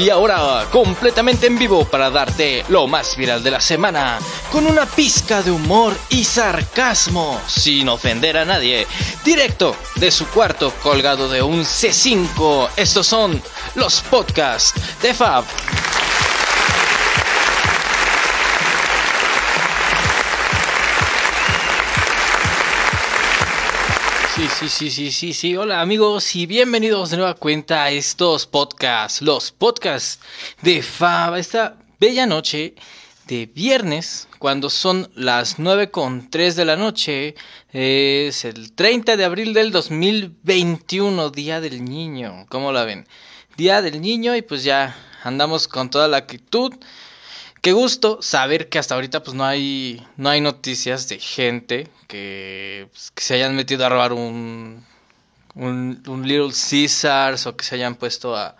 Y ahora, completamente en vivo para darte lo más viral de la semana, con una pizca de humor y sarcasmo, sin ofender a nadie, directo de su cuarto colgado de un C5. Estos son los podcasts de Fab. Sí, sí, sí, sí, sí, sí. Hola amigos y bienvenidos de nueva cuenta a estos podcasts, los podcasts de Fab. Esta bella noche de viernes, cuando son las 9 con 3 de la noche, es el 30 de abril del 2021, Día del Niño. ¿Cómo la ven? Día del Niño y pues ya andamos con toda la actitud Qué gusto saber que hasta ahorita pues no hay no hay noticias de gente que, pues, se hayan metido a robar un, un Little Caesars o que se hayan puesto a,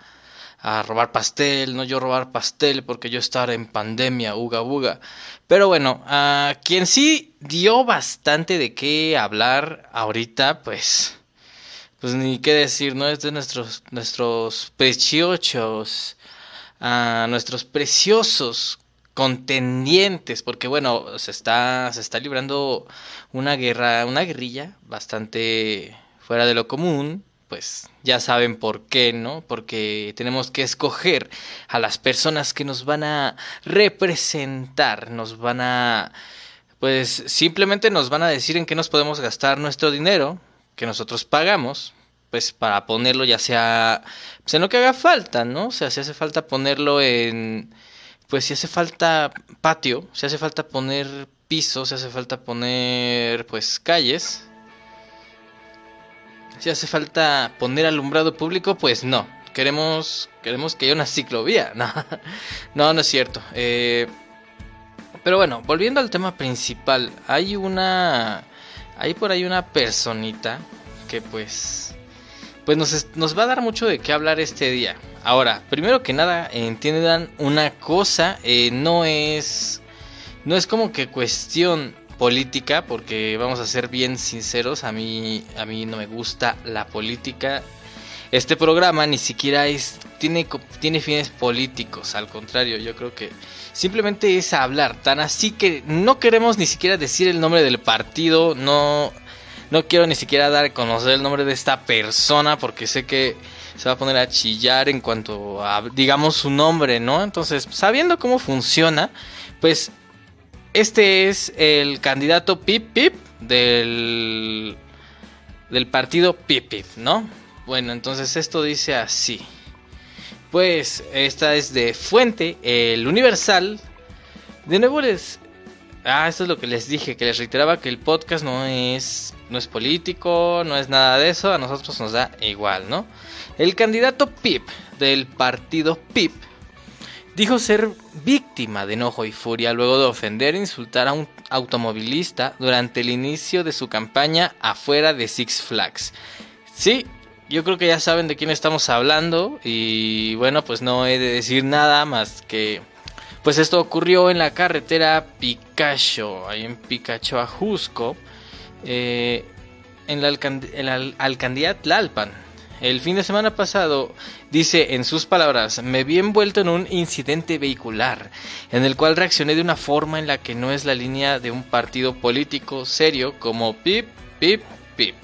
a robar pastel, no yo robar pastel porque yo estar en pandemia, uga buga. Pero bueno, a quien sí dio bastante de qué hablar ahorita, pues, pues ni qué decir, ¿no? Es de nuestros, nuestros preciosos, a nuestros preciosos contendientes, porque bueno, se está, se está librando una guerra, una guerrilla bastante fuera de lo común, pues ya saben por qué, ¿no? Porque tenemos que escoger a las personas que nos van a representar, nos van a, pues simplemente nos van a decir en qué nos podemos gastar nuestro dinero que nosotros pagamos, pues para ponerlo ya sea, pues en lo que haga falta, ¿no? O sea, si hace falta ponerlo en pues si hace falta patio, si hace falta poner pisos, si hace falta poner pues calles, si hace falta poner alumbrado público, pues no. Queremos, queremos que haya una ciclovía. No, no, es cierto. Eh, pero bueno, volviendo al tema principal, hay una, hay por ahí una personita que pues, pues nos, nos va a dar mucho de qué hablar este día. Ahora, primero que nada, entiendan una cosa, eh, no es no es como que cuestión política, porque vamos a ser bien sinceros, a mí a mí no me gusta la política. Este programa ni siquiera es tiene tiene fines políticos, al contrario, yo creo que simplemente es hablar, tan así que no queremos ni siquiera decir el nombre del partido, no no quiero ni siquiera dar a conocer el nombre de esta persona porque sé que se va a poner a chillar en cuanto digamos, su nombre, ¿no? Entonces, sabiendo cómo funciona, pues este es el candidato Pip Pip del, del partido Pip Pip, ¿no? Bueno, entonces esto dice así. Pues esta es de fuente, el Universal. De nuevo les... Ah, esto es lo que les dije, que les reiteraba que el podcast no es, no es político, no es nada de eso, a nosotros nos da igual, ¿no? El candidato Pip del partido Pip dijo ser víctima de enojo y furia luego de ofender e insultar a un automovilista durante el inicio de su campaña afuera de Six Flags. Sí, yo creo que ya saben de quién estamos hablando y bueno, pues no he de decir nada más que pues esto ocurrió en la carretera Picacho, ahí en Picacho Ajusco, eh, en la, en la Tlalpan. El fin de semana pasado, dice en sus palabras, me vi envuelto en un incidente vehicular, en el cual reaccioné de una forma en la que no es la línea de un partido político serio como pip, pip, pip.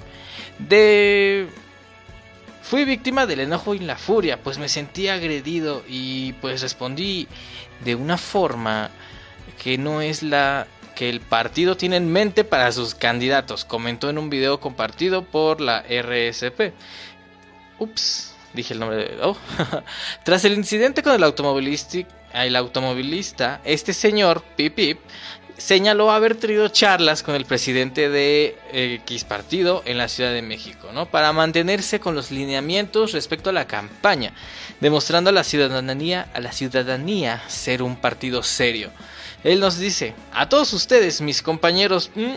De... Fui víctima del enojo y la furia, pues me sentí agredido y pues respondí de una forma que no es la que el partido tiene en mente para sus candidatos, comentó en un video compartido por la RSP. Ups, dije el nombre de... Oh. Tras el incidente con el automovilista, el automovilista, este señor, Pip señaló haber tenido charlas con el presidente de X partido en la Ciudad de México, ¿no? Para mantenerse con los lineamientos respecto a la campaña, demostrando a la ciudadanía, a la ciudadanía ser un partido serio. Él nos dice, a todos ustedes, mis compañeros, mm,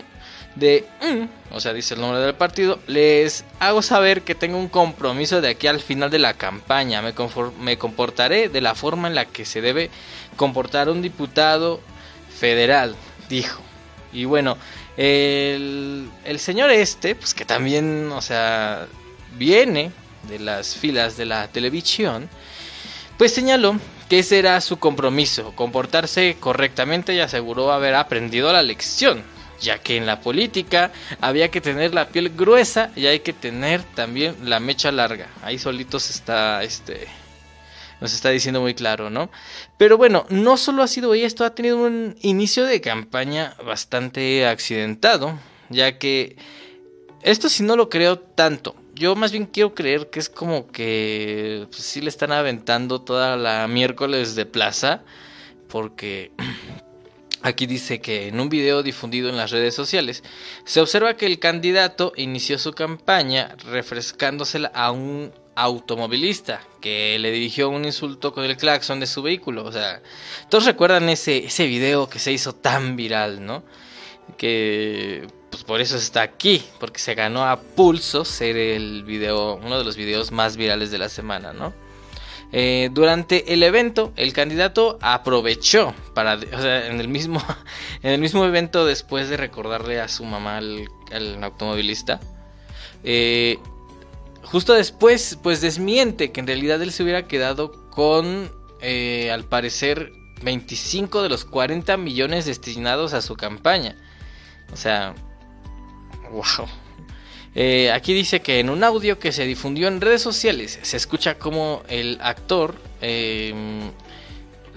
de, mm, o sea, dice el nombre del partido, les hago saber que tengo un compromiso de aquí al final de la campaña. Me, me comportaré de la forma en la que se debe comportar un diputado federal, dijo. Y bueno, el, el señor este, pues que también, o sea, viene de las filas de la televisión, pues señaló que ese era su compromiso, comportarse correctamente y aseguró haber aprendido la lección, ya que en la política había que tener la piel gruesa y hay que tener también la mecha larga. Ahí solitos está este nos está diciendo muy claro, ¿no? Pero bueno, no solo ha sido esto, ha tenido un inicio de campaña bastante accidentado, ya que esto sí no lo creo tanto. Yo más bien quiero creer que es como que pues, sí le están aventando toda la miércoles de plaza, porque Aquí dice que en un video difundido en las redes sociales se observa que el candidato inició su campaña refrescándosela a un automovilista que le dirigió un insulto con el claxon de su vehículo. O sea, todos recuerdan ese, ese video que se hizo tan viral, ¿no? Que pues por eso está aquí, porque se ganó a pulso ser el video, uno de los videos más virales de la semana, ¿no? Eh, durante el evento, el candidato aprovechó para, o sea, en el mismo, en el mismo evento después de recordarle a su mamá al, automovilista, eh, Justo después, pues desmiente que en realidad él se hubiera quedado con, eh, al parecer, 25 de los 40 millones destinados a su campaña. O sea, wow. Eh, aquí dice que en un audio que se difundió en redes sociales se escucha como el actor eh,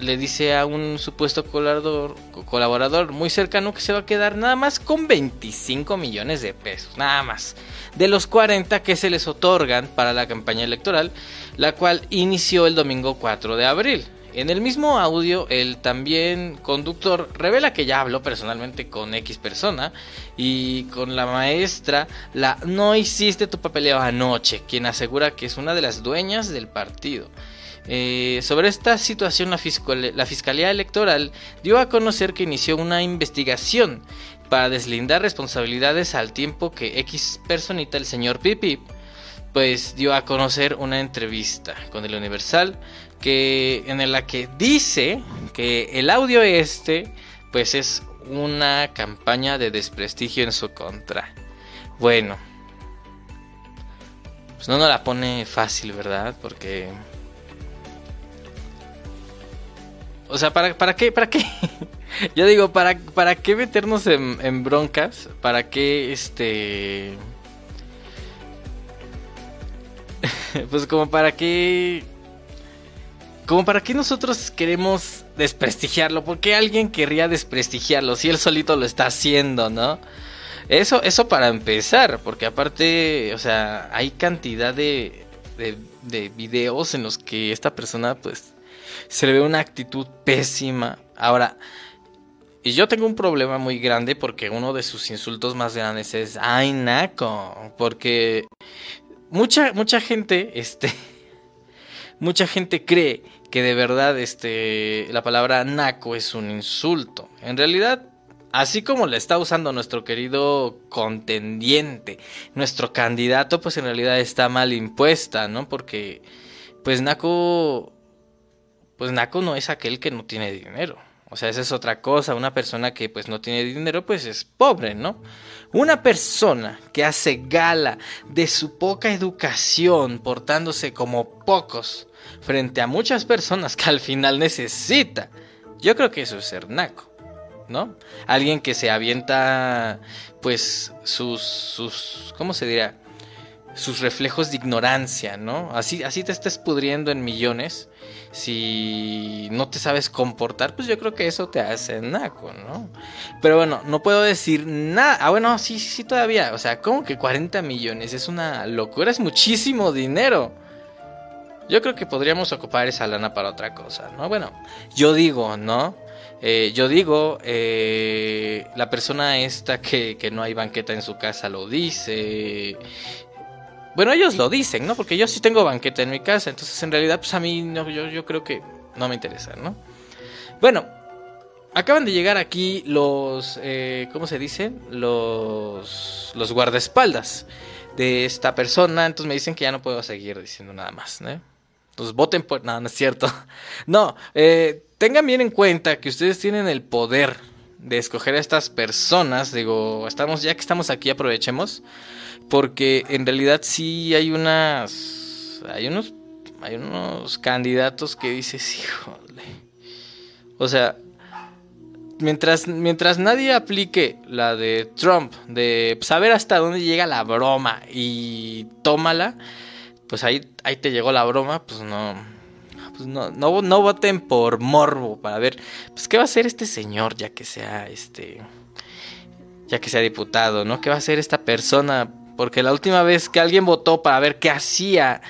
le dice a un supuesto colaborador, colaborador muy cercano que se va a quedar nada más con 25 millones de pesos, nada más, de los 40 que se les otorgan para la campaña electoral, la cual inició el domingo 4 de abril. En el mismo audio, el también conductor revela que ya habló personalmente con X persona y con la maestra, la no hiciste tu papeleo anoche, quien asegura que es una de las dueñas del partido. Eh, sobre esta situación, la, la, Fiscalía Electoral dio a conocer que inició una investigación para deslindar responsabilidades al tiempo que X personita, el señor Pipi, pues dio a conocer una entrevista con el Universal que en la que dice que el audio este pues es una campaña de desprestigio en su contra. Bueno, pues no nos la pone fácil, ¿verdad? Porque O sea, ¿para, para qué? ¿Para qué? Yo digo, ¿para, ¿para qué meternos en, broncas? ¿Para qué este... pues como para qué... Como para qué nosotros queremos desprestigiarlo. ¿Por qué alguien querría desprestigiarlo si él solito lo está haciendo, no? Eso, eso para empezar, porque aparte, o sea, hay cantidad de, de, de videos en los que esta persona pues se le ve una actitud pésima. Ahora, y yo tengo un problema muy grande porque uno de sus insultos más grandes es ay naco, porque mucha mucha gente este mucha gente cree que de verdad este la palabra naco es un insulto. En realidad Así como la está usando nuestro querido contendiente, nuestro candidato, pues en realidad está mal impuesta, ¿no? Porque, pues Naco pues Naco no es aquel que no tiene dinero. O sea, esa es otra cosa. Una persona que pues no tiene dinero, pues es pobre, ¿no? Una persona que hace gala de su poca educación, portándose como pocos, frente a muchas personas que al final necesita. Yo creo que eso es ser naco, ¿no? Alguien que se avienta, pues, sus, sus, ¿cómo se dirá? Sus reflejos de ignorancia, ¿no? Así, así te estés pudriendo en millones si no te sabes comportar, pues yo creo que eso te hace naco, ¿no? Pero bueno, no puedo decir nada. Ah, bueno, sí, sí, sí, todavía. O sea, como que 40 millones es una locura, es muchísimo dinero. Yo creo que podríamos ocupar esa lana para otra cosa, ¿no? Bueno, yo digo, ¿no? Eh, yo digo, eh, la persona esta que, que no hay banqueta en su casa lo dice. Bueno, ellos lo dicen, ¿no? Porque yo sí tengo banqueta en mi casa, entonces en realidad, pues a mí no, yo, yo creo que no me interesa, ¿no? Bueno, acaban de llegar aquí los, eh, ¿cómo se dice? Los, los guardaespaldas de esta persona, entonces me dicen que ya no puedo seguir diciendo nada más, ¿no? Entonces voten por... No, no es cierto. No, eh, tengan bien en cuenta que ustedes tienen el poder de escoger a estas personas. Digo, estamos, ya que estamos aquí, aprovechemos porque en realidad sí hay unas. Hay unos. hay unos candidatos que dices, híjole. O sea, mientras, mientras nadie aplique la de Trump, de saber hasta dónde llega la broma y tómala, pues ahí, ahí te llegó la broma, pues no, pues no, no, no voten por morbo para ver, pues qué va a hacer este señor ya que sea este, ya que sea diputado, ¿no? ¿Qué va a hacer esta persona? Porque la última vez que alguien votó para ver qué hacía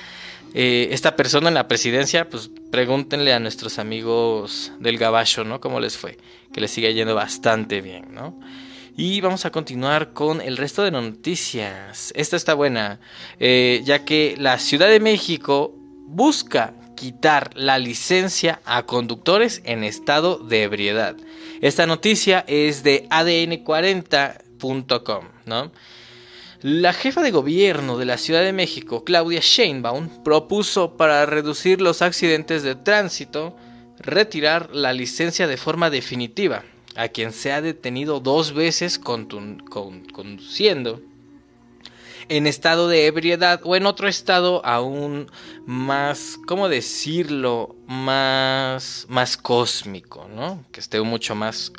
eh, esta persona en la presidencia, pues pregúntenle a nuestros amigos del Gabacho, ¿no? ¿Cómo les fue? Que les sigue yendo bastante bien, ¿no? Y vamos a continuar con el resto de noticias. Esta está buena, eh, ya que la Ciudad de México busca quitar la licencia a conductores en estado de ebriedad. Esta noticia es de adn40.com, ¿no? La jefa de gobierno de la Ciudad de México, Claudia Sheinbaum, propuso para reducir los accidentes de tránsito retirar la licencia de forma definitiva a quien se ha detenido dos veces conduciendo en estado de ebriedad o en otro estado aún más, ¿cómo decirlo? Más, más cósmico, ¿no? Que esté mucho más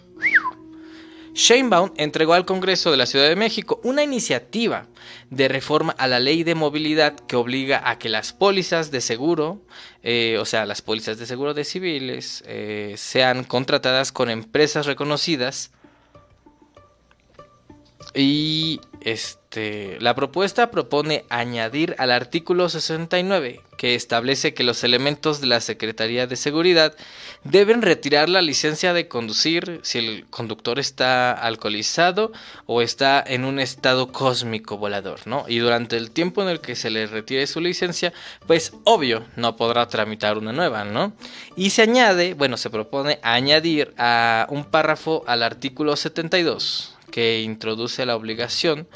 Sheinbaum entregó al Congreso de la Ciudad de México una iniciativa de reforma a la ley de movilidad que obliga a que las pólizas de seguro, eh, o sea, las pólizas de seguro de civiles, eh, sean contratadas con empresas reconocidas y este, la propuesta propone añadir al artículo 69 que establece que los elementos de la Secretaría de Seguridad deben retirar la licencia de conducir si el conductor está alcoholizado o está en un estado cósmico volador, ¿no? Y durante el tiempo en el que se le retire su licencia, pues obvio no podrá tramitar una nueva, ¿no? Y se añade, bueno, se propone añadir a un párrafo al artículo 72 que introduce la obligación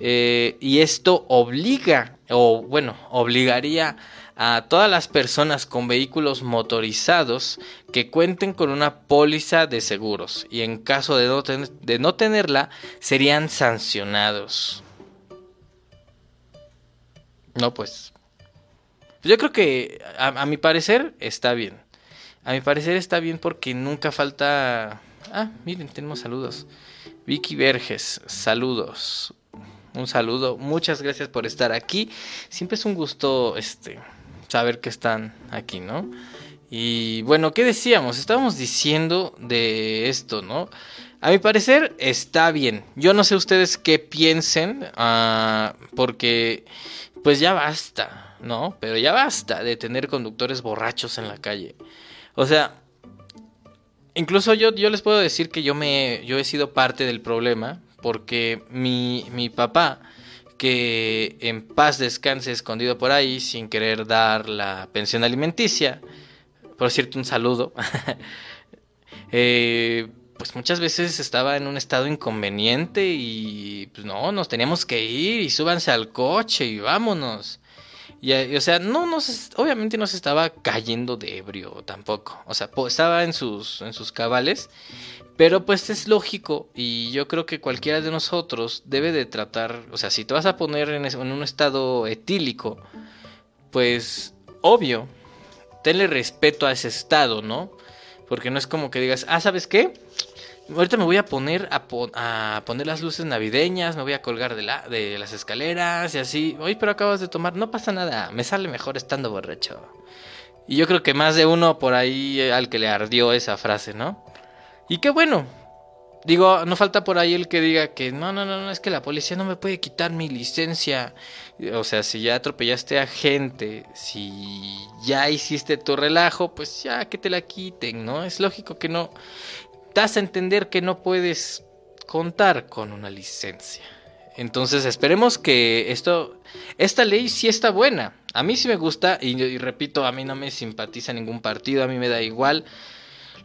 eh, y esto obliga o bueno obligaría a todas las personas con vehículos motorizados que cuenten con una póliza de seguros y en caso de no, de no tenerla serían sancionados. No, pues. Yo creo que a mi parecer está bien. A mi parecer está bien porque nunca falta... Ah, miren, tenemos saludos. Vicky Verges, saludos. Un saludo, muchas gracias por estar aquí. Siempre es un gusto este saber que están aquí, ¿no? Y bueno, ¿qué decíamos? Estábamos diciendo de esto, ¿no? A mi parecer está bien. Yo no sé ustedes qué piensen, ah, porque pues ya basta, ¿no? Pero ya basta de tener conductores borrachos en la calle. O sea, Incluso yo, yo les puedo decir que yo, me, yo he sido parte del problema porque mi, mi papá, que en paz descanse escondido por ahí sin querer dar la pensión alimenticia, por cierto un saludo, eh, pues muchas veces estaba en un estado inconveniente y pues no, nos teníamos que ir y súbanse al coche y vámonos. Y, o sea, no obviamente no se estaba cayendo de ebrio tampoco. O sea, estaba en sus, en sus cabales. Pero pues es lógico y yo creo que cualquiera de nosotros debe de tratar, o sea, si te vas a poner en, un estado etílico, pues obvio, tenle respeto a ese estado, ¿no? Porque no es como que digas, ah, ¿sabes qué? Ahorita me voy a poner a, poner las luces navideñas, me voy a colgar de, de las escaleras y así. Oye, pero acabas de tomar, no pasa nada, me sale mejor estando borracho. Y yo creo que más de uno por ahí eh, al que le ardió esa frase, ¿no? Y qué bueno. Digo, no falta por ahí el que diga que no, no, no, no, es que la policía no me puede quitar mi licencia. O sea, si ya atropellaste a gente, si ya hiciste tu relajo, pues ya que te la quiten, ¿no? Es lógico que no das a entender que no puedes contar con una licencia. Entonces esperemos que esto, esta ley sí está buena. A mí sí me gusta y, repito, a mí no me simpatiza ningún partido, a mí me da igual.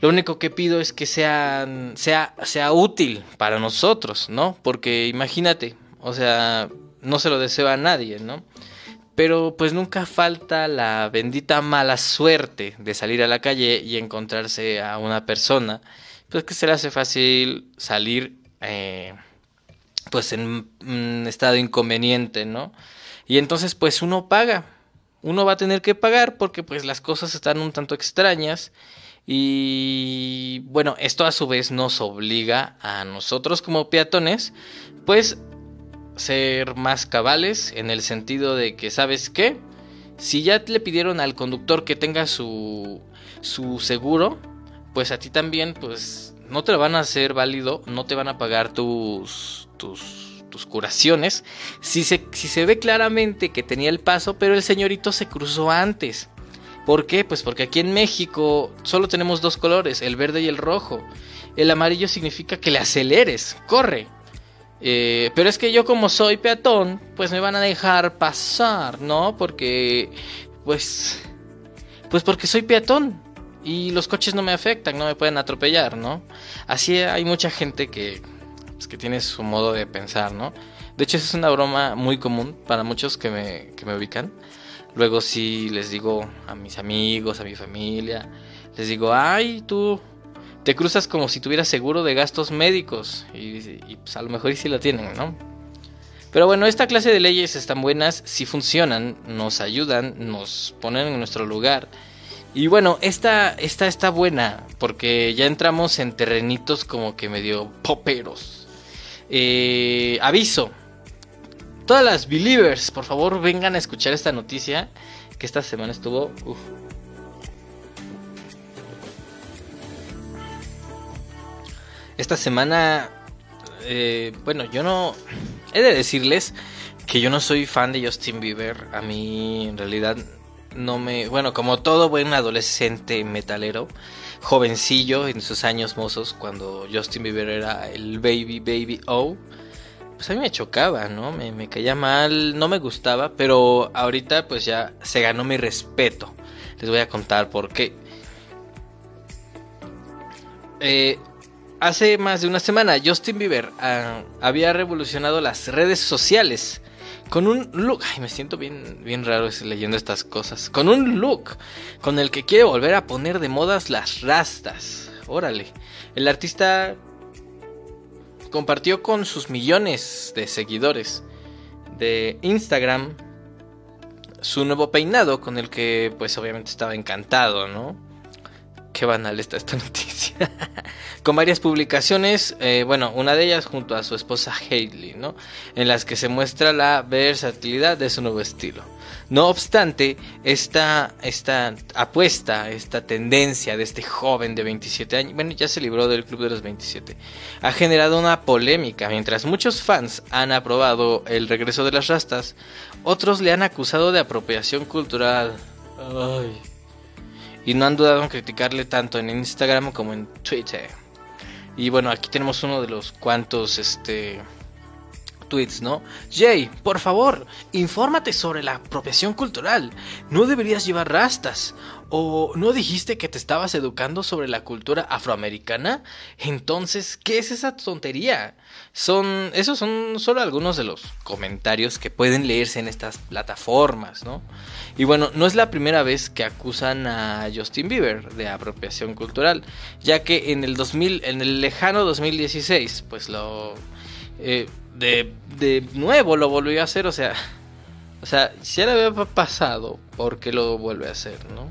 Lo único que pido es que sean, sea, sea útil para nosotros, ¿no? Porque imagínate, o sea, no se lo deseo a nadie, ¿no? Pero pues nunca falta la bendita mala suerte de salir a la calle y encontrarse a una persona pues que se le hace fácil salir eh, pues en un estado inconveniente, ¿no? Y entonces pues uno paga, uno va a tener que pagar porque pues las cosas están un tanto extrañas y bueno, esto a su vez nos obliga a nosotros como peatones pues ser más cabales en el sentido de que, ¿sabes qué? Si ya le pidieron al conductor que tenga su, su seguro, pues a ti también, pues no te lo van a hacer válido, no te van a pagar tus, tus, curaciones. Si se, si se ve claramente que tenía el paso, pero el señorito se cruzó antes. ¿Por qué? Pues porque aquí en México solo tenemos dos colores, el verde y el rojo. El amarillo significa que le aceleres, corre. Eh, pero es que yo como soy peatón, pues me van a dejar pasar, ¿no? Porque, pues, pues porque soy peatón y los coches no me afectan, no me pueden atropellar, ¿no? Así hay mucha gente que, pues, que tiene su modo de pensar, ¿no? De hecho, es una broma muy común para muchos que me, que me ubican. Luego sí les digo a mis amigos, a mi familia, les digo, ay, tú te cruzas como si tuvieras seguro de gastos médicos. Y, pues a lo mejor sí lo tienen, ¿no? Pero bueno, esta clase de leyes están buenas, si funcionan, nos ayudan, nos ponen en nuestro lugar. Y bueno, esta, esta está buena porque ya entramos en terrenitos como que medio poperos. Eh, aviso, todas las believers, por favor vengan a escuchar esta noticia que esta semana estuvo... Esta semana, eh, bueno, yo no... He de decirles que yo no soy fan de Justin Bieber. A mí en realidad no me... Bueno, como todo buen adolescente metalero, jovencillo en sus años mozos, cuando Justin Bieber era el baby, baby, oh, pues a mí me chocaba, ¿no? Me, caía mal, no me gustaba, pero ahorita pues ya se ganó mi respeto. Les voy a contar por qué. Eh, Hace más de una semana, Justin Bieber ah, había revolucionado las redes sociales con un look. Ay, me siento bien, bien raro leyendo estas cosas. Con un look con el que quiere volver a poner de modas las rastas. Órale. El artista compartió con sus millones de seguidores de Instagram su nuevo peinado con el que pues obviamente estaba encantado, ¿no? Qué banal está esta noticia. con varias publicaciones, eh, bueno, una de ellas junto a su esposa Hailey, ¿no? En las que se muestra la versatilidad de su nuevo estilo. No obstante, esta, esta apuesta, esta tendencia de este joven de 27 años, bueno, ya se libró del club de los 27, ha generado una polémica. Mientras muchos fans han aprobado el regreso de las rastas, otros le han acusado de apropiación cultural. Y no han dudado en criticarle tanto en Instagram como en Twitter. Y bueno, aquí tenemos uno de los cuantos, este tweets, ¿no? Jay, por favor, infórmate sobre la apropiación cultural. No deberías llevar rastas. ¿O no dijiste que te estabas educando sobre la cultura afroamericana? Entonces, ¿qué es esa tontería? Son, esos son solo algunos de los comentarios que pueden leerse en estas plataformas, ¿no? Y bueno, no es la primera vez que acusan a Justin Bieber de apropiación cultural, ya que en el 2000, en el lejano 2016, pues lo eh, de, de nuevo lo volvió a hacer, o sea, o sea, si ya le había pasado, ¿por qué lo vuelve a hacer, no?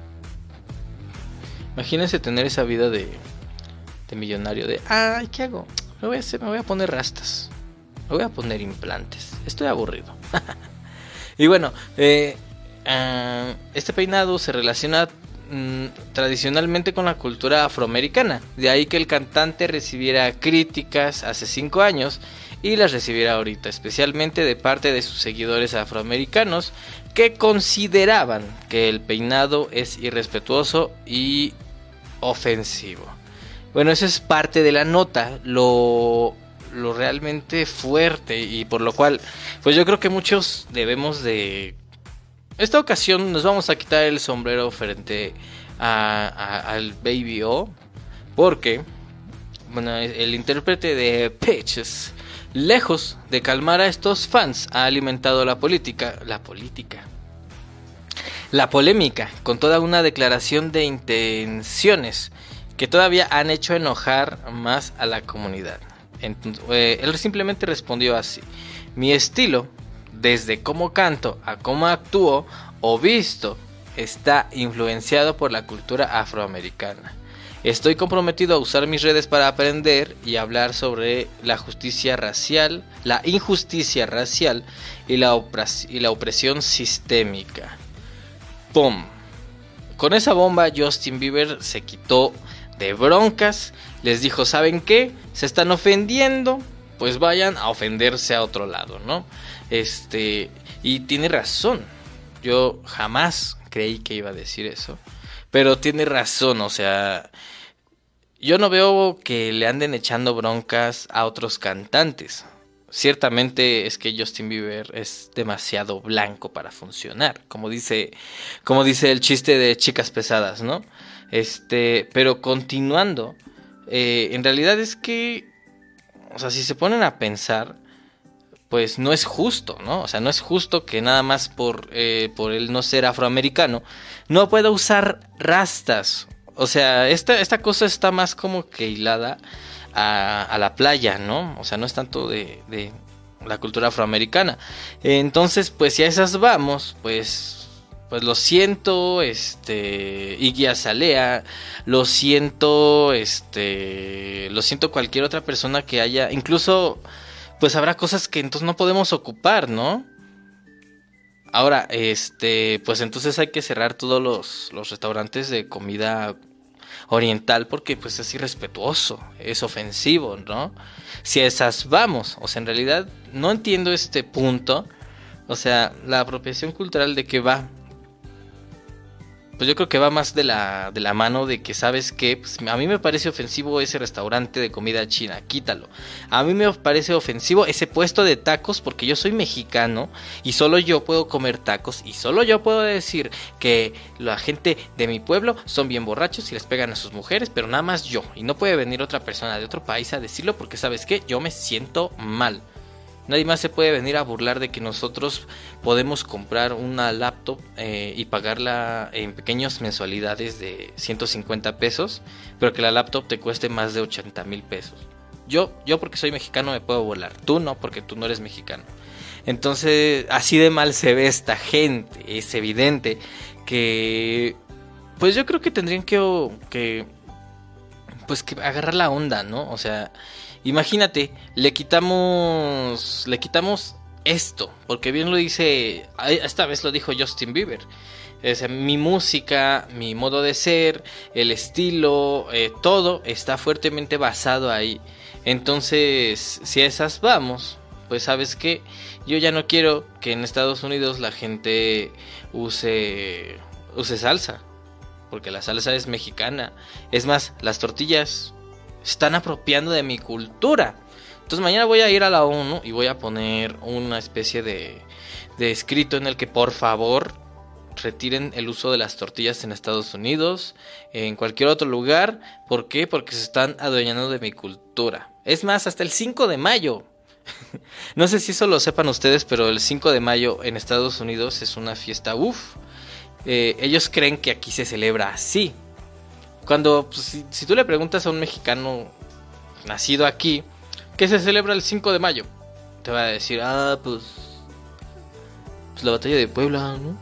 Imagínense tener esa vida de, de millonario, de, ay, ¿qué hago? Me voy a hacer, me voy a poner rastas, me voy a poner implantes, estoy aburrido. y bueno, eh, ah, este peinado se relaciona mm, tradicionalmente con la cultura afroamericana, de ahí que el cantante recibiera críticas hace 5 años y las recibirá ahorita, especialmente de parte de sus seguidores afroamericanos que consideraban que el peinado es irrespetuoso y ofensivo. Bueno, eso es parte de la nota, lo, lo realmente fuerte y por lo cual, pues yo creo que muchos debemos de... Esta ocasión nos vamos a quitar el sombrero frente al Baby O, porque, bueno, el intérprete de Pitches Lejos de calmar a estos fans, ha alimentado la política, la polémica, con toda una declaración de intenciones que todavía han hecho enojar más a la comunidad. Eh, él simplemente respondió así, mi estilo desde cómo canto a cómo actúo o visto, está influenciado por la cultura afroamericana. Estoy comprometido a usar mis redes para aprender y hablar sobre la justicia racial, la injusticia racial y la, opresión sistémica. ¡Pum! Con esa bomba Justin Bieber se quitó de broncas, les dijo, ¿saben qué? Se están ofendiendo, pues vayan a ofenderse a otro lado, ¿no? Este, y tiene razón. Yo jamás creí que iba a decir eso. Pero tiene razón, o sea, yo no veo que le anden echando broncas a otros cantantes. Ciertamente es que Justin Bieber es demasiado blanco para funcionar, como dice, como dice el chiste de chicas pesadas, ¿no? Este, pero continuando, eh, en realidad es que, o sea, si se ponen a pensar, pues no es justo, ¿no? O sea, no es justo que nada más por, eh, por él no ser afroamericano no pueda usar rastas. O sea, esta, esta cosa está más como que hilada a, la playa, ¿no? O sea, no es tanto de, de la cultura afroamericana. Entonces, pues si a esas vamos, pues pues lo siento, este, Iggy Azalea, lo siento, este, lo siento cualquier otra persona que haya, incluso pues habrá cosas que entonces no podemos ocupar, ¿no? Ahora, este, pues entonces hay que cerrar todos los restaurantes de comida oriental porque pues es irrespetuoso, es ofensivo, ¿no? Si a esas vamos, o sea, en realidad no entiendo este punto, o sea, la apropiación cultural de que va, pues yo creo que va más de la, de la mano de que sabes que pues, a mí me parece ofensivo ese restaurante de comida china, quítalo. A mí me parece ofensivo ese puesto de tacos porque yo soy mexicano y solo yo puedo comer tacos y solo yo puedo decir que la gente de mi pueblo son bien borrachos y les pegan a sus mujeres, pero nada más yo. Y no puede venir otra persona de otro país a decirlo porque sabes que yo me siento mal. Nadie más se puede venir a burlar de que nosotros podemos comprar una laptop eh, y pagarla en pequeñas mensualidades de 150 pesos, pero que la laptop te cueste más de 80 mil pesos. Yo, yo porque soy mexicano me puedo burlar, tú no porque tú no eres mexicano. Entonces, así de mal se ve esta gente, es evidente que, pues yo creo que tendrían que, que pues que agarrar la onda, ¿no? O sea, Imagínate, le quitamos, le quitamos esto, porque bien lo dice, esta vez lo dijo Justin Bieber. Es, mi música, mi modo de ser, el estilo, eh, todo está fuertemente basado ahí. Entonces, si a esas vamos, pues sabes que yo ya no quiero que en Estados Unidos la gente use, use salsa, porque la salsa es mexicana. Es más, las tortillas están apropiando de mi cultura. Entonces mañana voy a ir a la ONU y voy a poner una especie de, de escrito en el que por favor retiren el uso de las tortillas en Estados Unidos, en cualquier otro lugar. ¿Por qué? Porque se están adueñando de mi cultura. Es más, hasta el 5 de mayo. no sé si eso lo sepan ustedes, pero el 5 de mayo en Estados Unidos es una fiesta, uff. Eh, ellos creen que aquí se celebra así. Cuando, pues, si, tú le preguntas a un mexicano nacido aquí, ¿qué se celebra el 5 de mayo? Te va a decir, ah, pues, pues la batalla de Puebla, ¿no?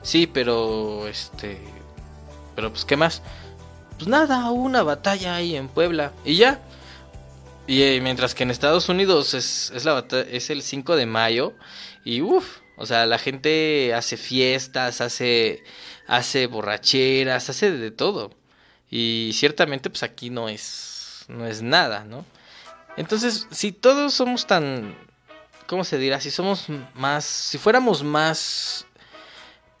Sí, pero, este, pero pues, ¿qué más? Pues nada, una batalla ahí en Puebla y ya. Y eh, mientras que en Estados Unidos es, es, la es el 5 de mayo y uff, o sea, la gente hace fiestas, hace, hace borracheras, hace de todo. Y ciertamente pues aquí no es, no es nada, ¿no? Entonces, si todos somos tan, ¿cómo se dirá? Si somos más, si fuéramos más,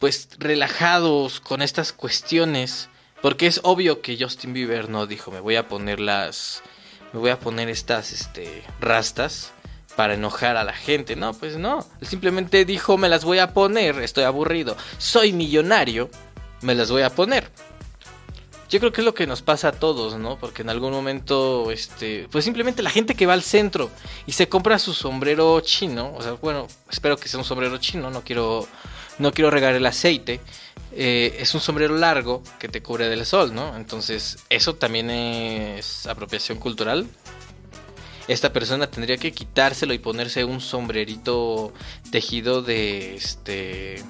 pues relajados con estas cuestiones, porque es obvio que Justin Bieber no dijo, me voy a poner las, me voy a poner estas, este, rastas para enojar a la gente. No, pues no. Simplemente dijo, me las voy a poner, estoy aburrido. Soy millonario, me las voy a poner. Yo creo que es lo que nos pasa a todos, ¿no? Porque en algún momento, este, pues simplemente la gente que va al centro y se compra su sombrero chino, o sea, bueno, espero que sea un sombrero chino, no quiero, no quiero regar el aceite. Eh, es un sombrero largo que te cubre del sol, ¿no? Entonces, eso también es apropiación cultural. Esta persona tendría que quitárselo y ponerse un sombrerito tejido de este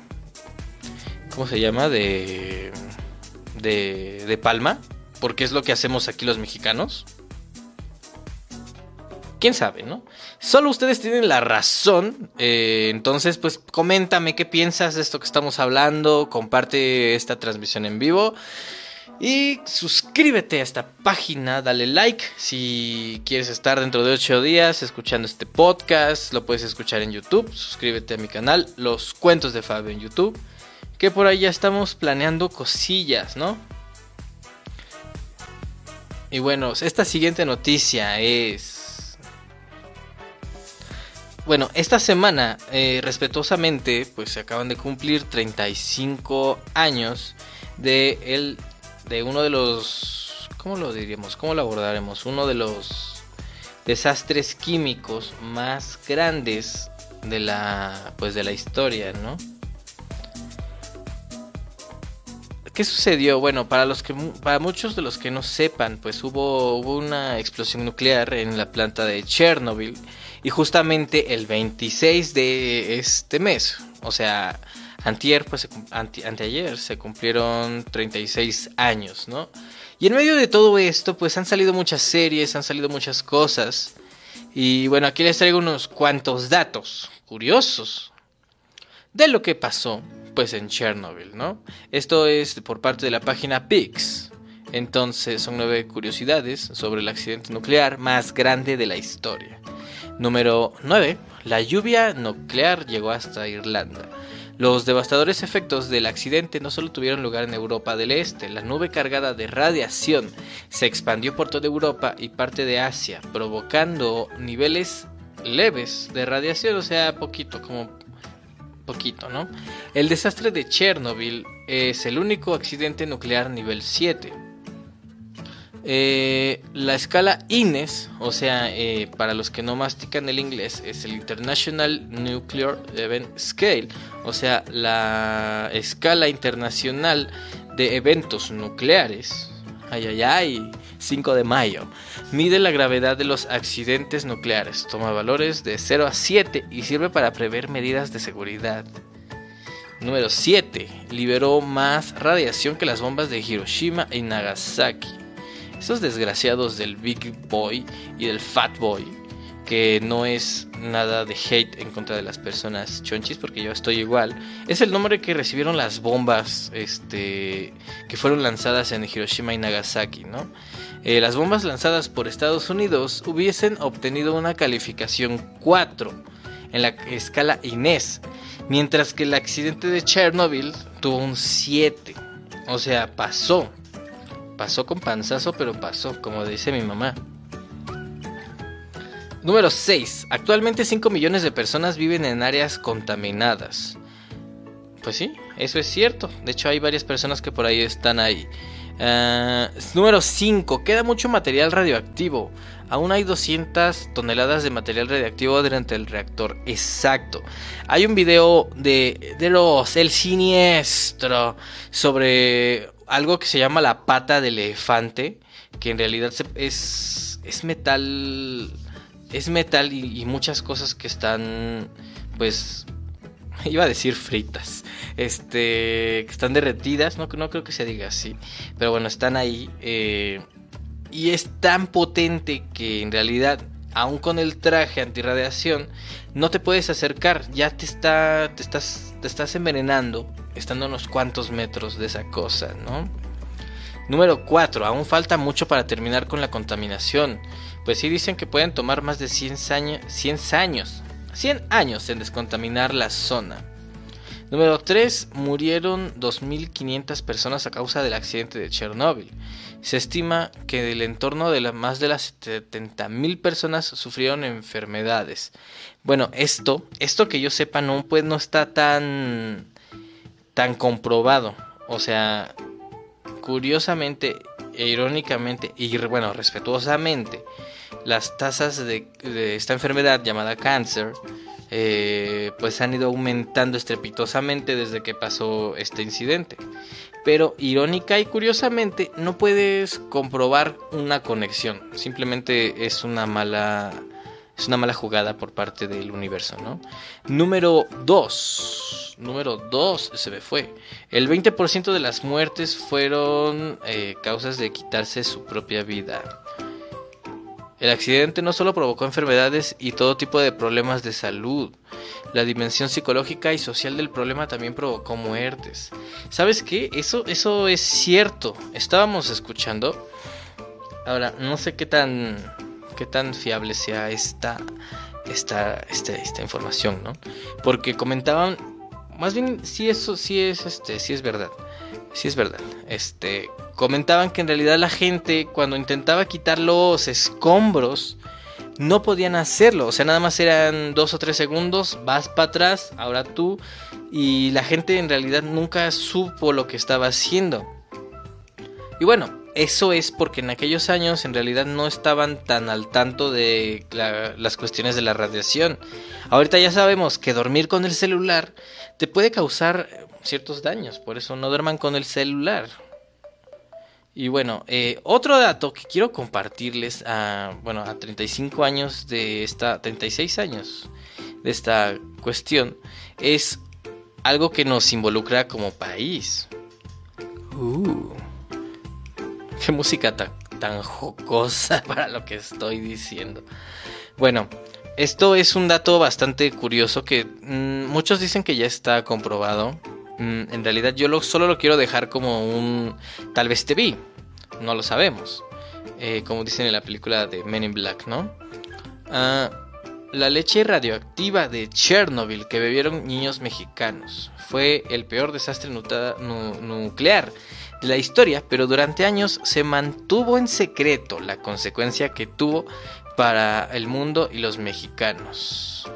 ¿cómo se llama? de de, de palma, porque es lo que hacemos aquí los mexicanos. Quién sabe, ¿no? Solo ustedes tienen la razón. Eh, entonces, pues coméntame qué piensas de esto que estamos hablando. Comparte esta transmisión en vivo. Y suscríbete a esta página, dale like si quieres estar dentro de 8 días escuchando este podcast. Lo puedes escuchar en YouTube. Suscríbete a mi canal, Los Cuentos de Fabio en YouTube. Que por ahí ya estamos planeando cosillas, ¿no? Y bueno, esta siguiente noticia es bueno, esta semana, eh, respetuosamente, pues se acaban de cumplir 35 años de, el, de uno de los... ¿Cómo lo diríamos? ¿Cómo lo abordaremos? Uno de los desastres químicos más grandes de la, pues de la historia, ¿no? ¿Qué sucedió? Bueno, para los que para muchos de los que no sepan, pues hubo, hubo una explosión nuclear en la planta de Chernobyl y justamente el 26 de este mes, o sea, antier, pues, anteayer se cumplieron 36 años, ¿no? Y en medio de todo esto, pues han salido muchas series, han salido muchas cosas. Y bueno, aquí les traigo unos cuantos datos curiosos de lo que pasó, pues, en Chernobyl, ¿no? Esto es por parte de la página PIX. Entonces, son nueve curiosidades sobre el accidente nuclear más grande de la historia. Número 9. La lluvia nuclear llegó hasta Irlanda. Los devastadores efectos del accidente no solo tuvieron lugar en Europa del Este, la nube cargada de radiación se expandió por toda Europa y parte de Asia, provocando niveles leves de radiación, o sea, poquito, como poquito, ¿no? El desastre de Chernobyl es el único accidente nuclear nivel 7 eh, la escala INES, o sea, eh, para los que no mastican el inglés, es el International Nuclear Event Scale, o sea, la escala internacional de eventos nucleares. Ay, ay, ay, 5 de mayo. Mide la gravedad de los accidentes nucleares, toma valores de 0 a 7 y sirve para prever medidas de seguridad. Número 7. Liberó más radiación que las bombas de Hiroshima y Nagasaki. Esos desgraciados del Big Boy y del Fat Boy, que no es nada de hate en contra de las personas chonchis, porque yo estoy igual, es el nombre que recibieron las bombas este, que fueron lanzadas en Hiroshima y Nagasaki, ¿no? Eh, las bombas lanzadas por Estados Unidos hubiesen obtenido una calificación 4 en la escala INES, mientras que el accidente de Chernobyl tuvo un 7. O sea, pasó. Pasó con panzazo, pero pasó, como dice mi mamá. Número 6. Actualmente 5 millones de personas viven en áreas contaminadas. Pues sí, eso es cierto. De hecho, hay varias personas que por ahí están ahí. Ah, número 5. Queda mucho material radioactivo. Aún hay 200 toneladas de material radioactivo durante el reactor. Exacto. Hay un video de, de los El Siniestro sobre algo que se llama la pata del elefante, que en realidad es, es metal, es metal y, muchas cosas que están, pues, iba a decir fritas, este, que están derretidas, no, no creo que se diga así, pero bueno, están ahí. Eh, y es tan potente que en realidad, aún con el traje antirradiación, no te puedes acercar, ya te, está, te, estás, te estás envenenando estando a unos cuantos metros de esa cosa, ¿no? Número 4. Aún falta mucho para terminar con la contaminación. Pues sí dicen que pueden tomar más de 100 años, 100 años, 100 años en descontaminar la zona. Número 3. Murieron 2.500 personas a causa del accidente de Chernóbil. Se estima que del entorno de más de las 70.000 personas sufrieron enfermedades. Bueno, esto, esto que yo sepa no, pues no está tan tan comprobado. O sea, curiosamente e irónicamente y bueno, respetuosamente, las tasas de, esta enfermedad llamada cáncer eh, pues han ido aumentando estrepitosamente desde que pasó este incidente. Pero irónica y curiosamente no puedes comprobar una conexión. Simplemente es una mala es una mala jugada por parte del universo, ¿no? Número 2. Número 2 se me fue. El 20% de las muertes fueron eh, causas de quitarse su propia vida. El accidente no solo provocó enfermedades y todo tipo de problemas de salud, la dimensión psicológica y social del problema también provocó muertes. ¿Sabes qué? Eso, eso es cierto. Estábamos escuchando. Ahora, no sé qué tan, qué tan fiable sea esta, esta, esta, esta información, ¿no? Porque comentaban, más bien, si eso sí es, este, sí es verdad. Sí es verdad. Este, comentaban que en realidad la gente cuando intentaba quitar los escombros no podían hacerlo. O sea, nada más eran dos o tres segundos, vas para atrás, ahora tú. Y la gente en realidad nunca supo lo que estaba haciendo. Y bueno, eso es porque en aquellos años en realidad no estaban tan al tanto de las cuestiones de la radiación. Ahorita ya sabemos que dormir con el celular te puede causar ciertos daños, por eso no duerman con el celular. Y bueno, eh, otro dato que quiero compartirles a, bueno, a 35 años de esta, 36 años de esta cuestión, es algo que nos involucra como país. Uh, qué música tan, tan jocosa para lo que estoy diciendo. Bueno, esto es un dato bastante curioso que mm, muchos dicen que ya está comprobado Mm, en realidad yo lo, solo lo quiero dejar como un tal vez te vi, no lo sabemos, eh, como dicen en la película de Men in Black, ¿no? Ah, la leche radioactiva de Chernobyl que bebieron niños mexicanos fue el peor desastre nuclear de la historia, pero durante años se mantuvo en secreto la consecuencia que tuvo para el mundo y los mexicanos.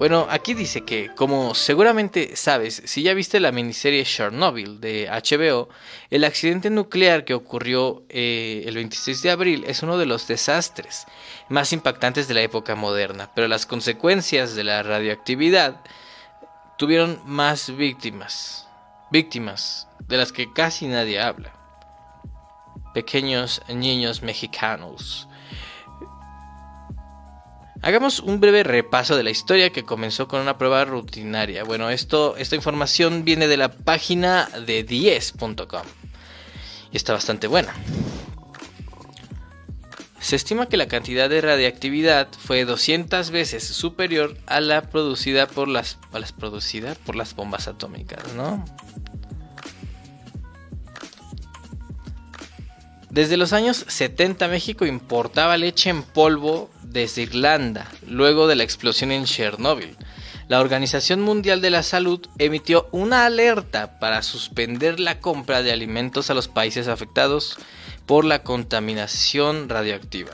Bueno, aquí dice que, como seguramente sabes, si ya viste la miniserie Chernobyl de HBO, el accidente nuclear que ocurrió eh, el 26 de abril es uno de los desastres más impactantes de la época moderna, pero las consecuencias de la radioactividad tuvieron más víctimas, víctimas de las que casi nadie habla. Pequeños niños mexicanos Hagamos un breve repaso de la historia que comenzó con una prueba rutinaria. Bueno, esto, esta información viene de la página de 10.com y está bastante buena. Se estima que la cantidad de radiactividad fue 200 veces superior a la producida por las, a las producidas por las bombas atómicas, ¿no? Desde los años 70 México importaba leche en polvo desde Irlanda, luego de la explosión en Chernóbil. La Organización Mundial de la Salud emitió una alerta para suspender la compra de alimentos a los países afectados por la contaminación radioactiva.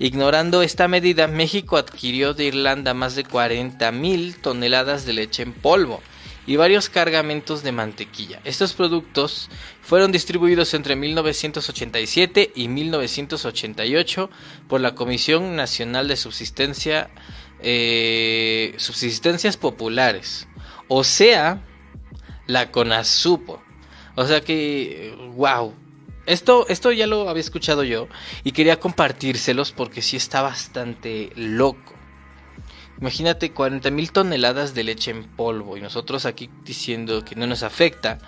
Ignorando esta medida, México adquirió de Irlanda más de 40.000 toneladas de leche en polvo, y varios cargamentos de mantequilla. Estos productos fueron distribuidos entre 1987 y 1988 por la Comisión Nacional de Subsistencia, eh, Subsistencias Populares, o sea, la CONASUPO. O sea que, wow. Esto, esto ya lo había escuchado yo y quería compartírselos porque sí está bastante loco. Imagínate 40 mil toneladas de leche en polvo y nosotros aquí diciendo que no nos afecta.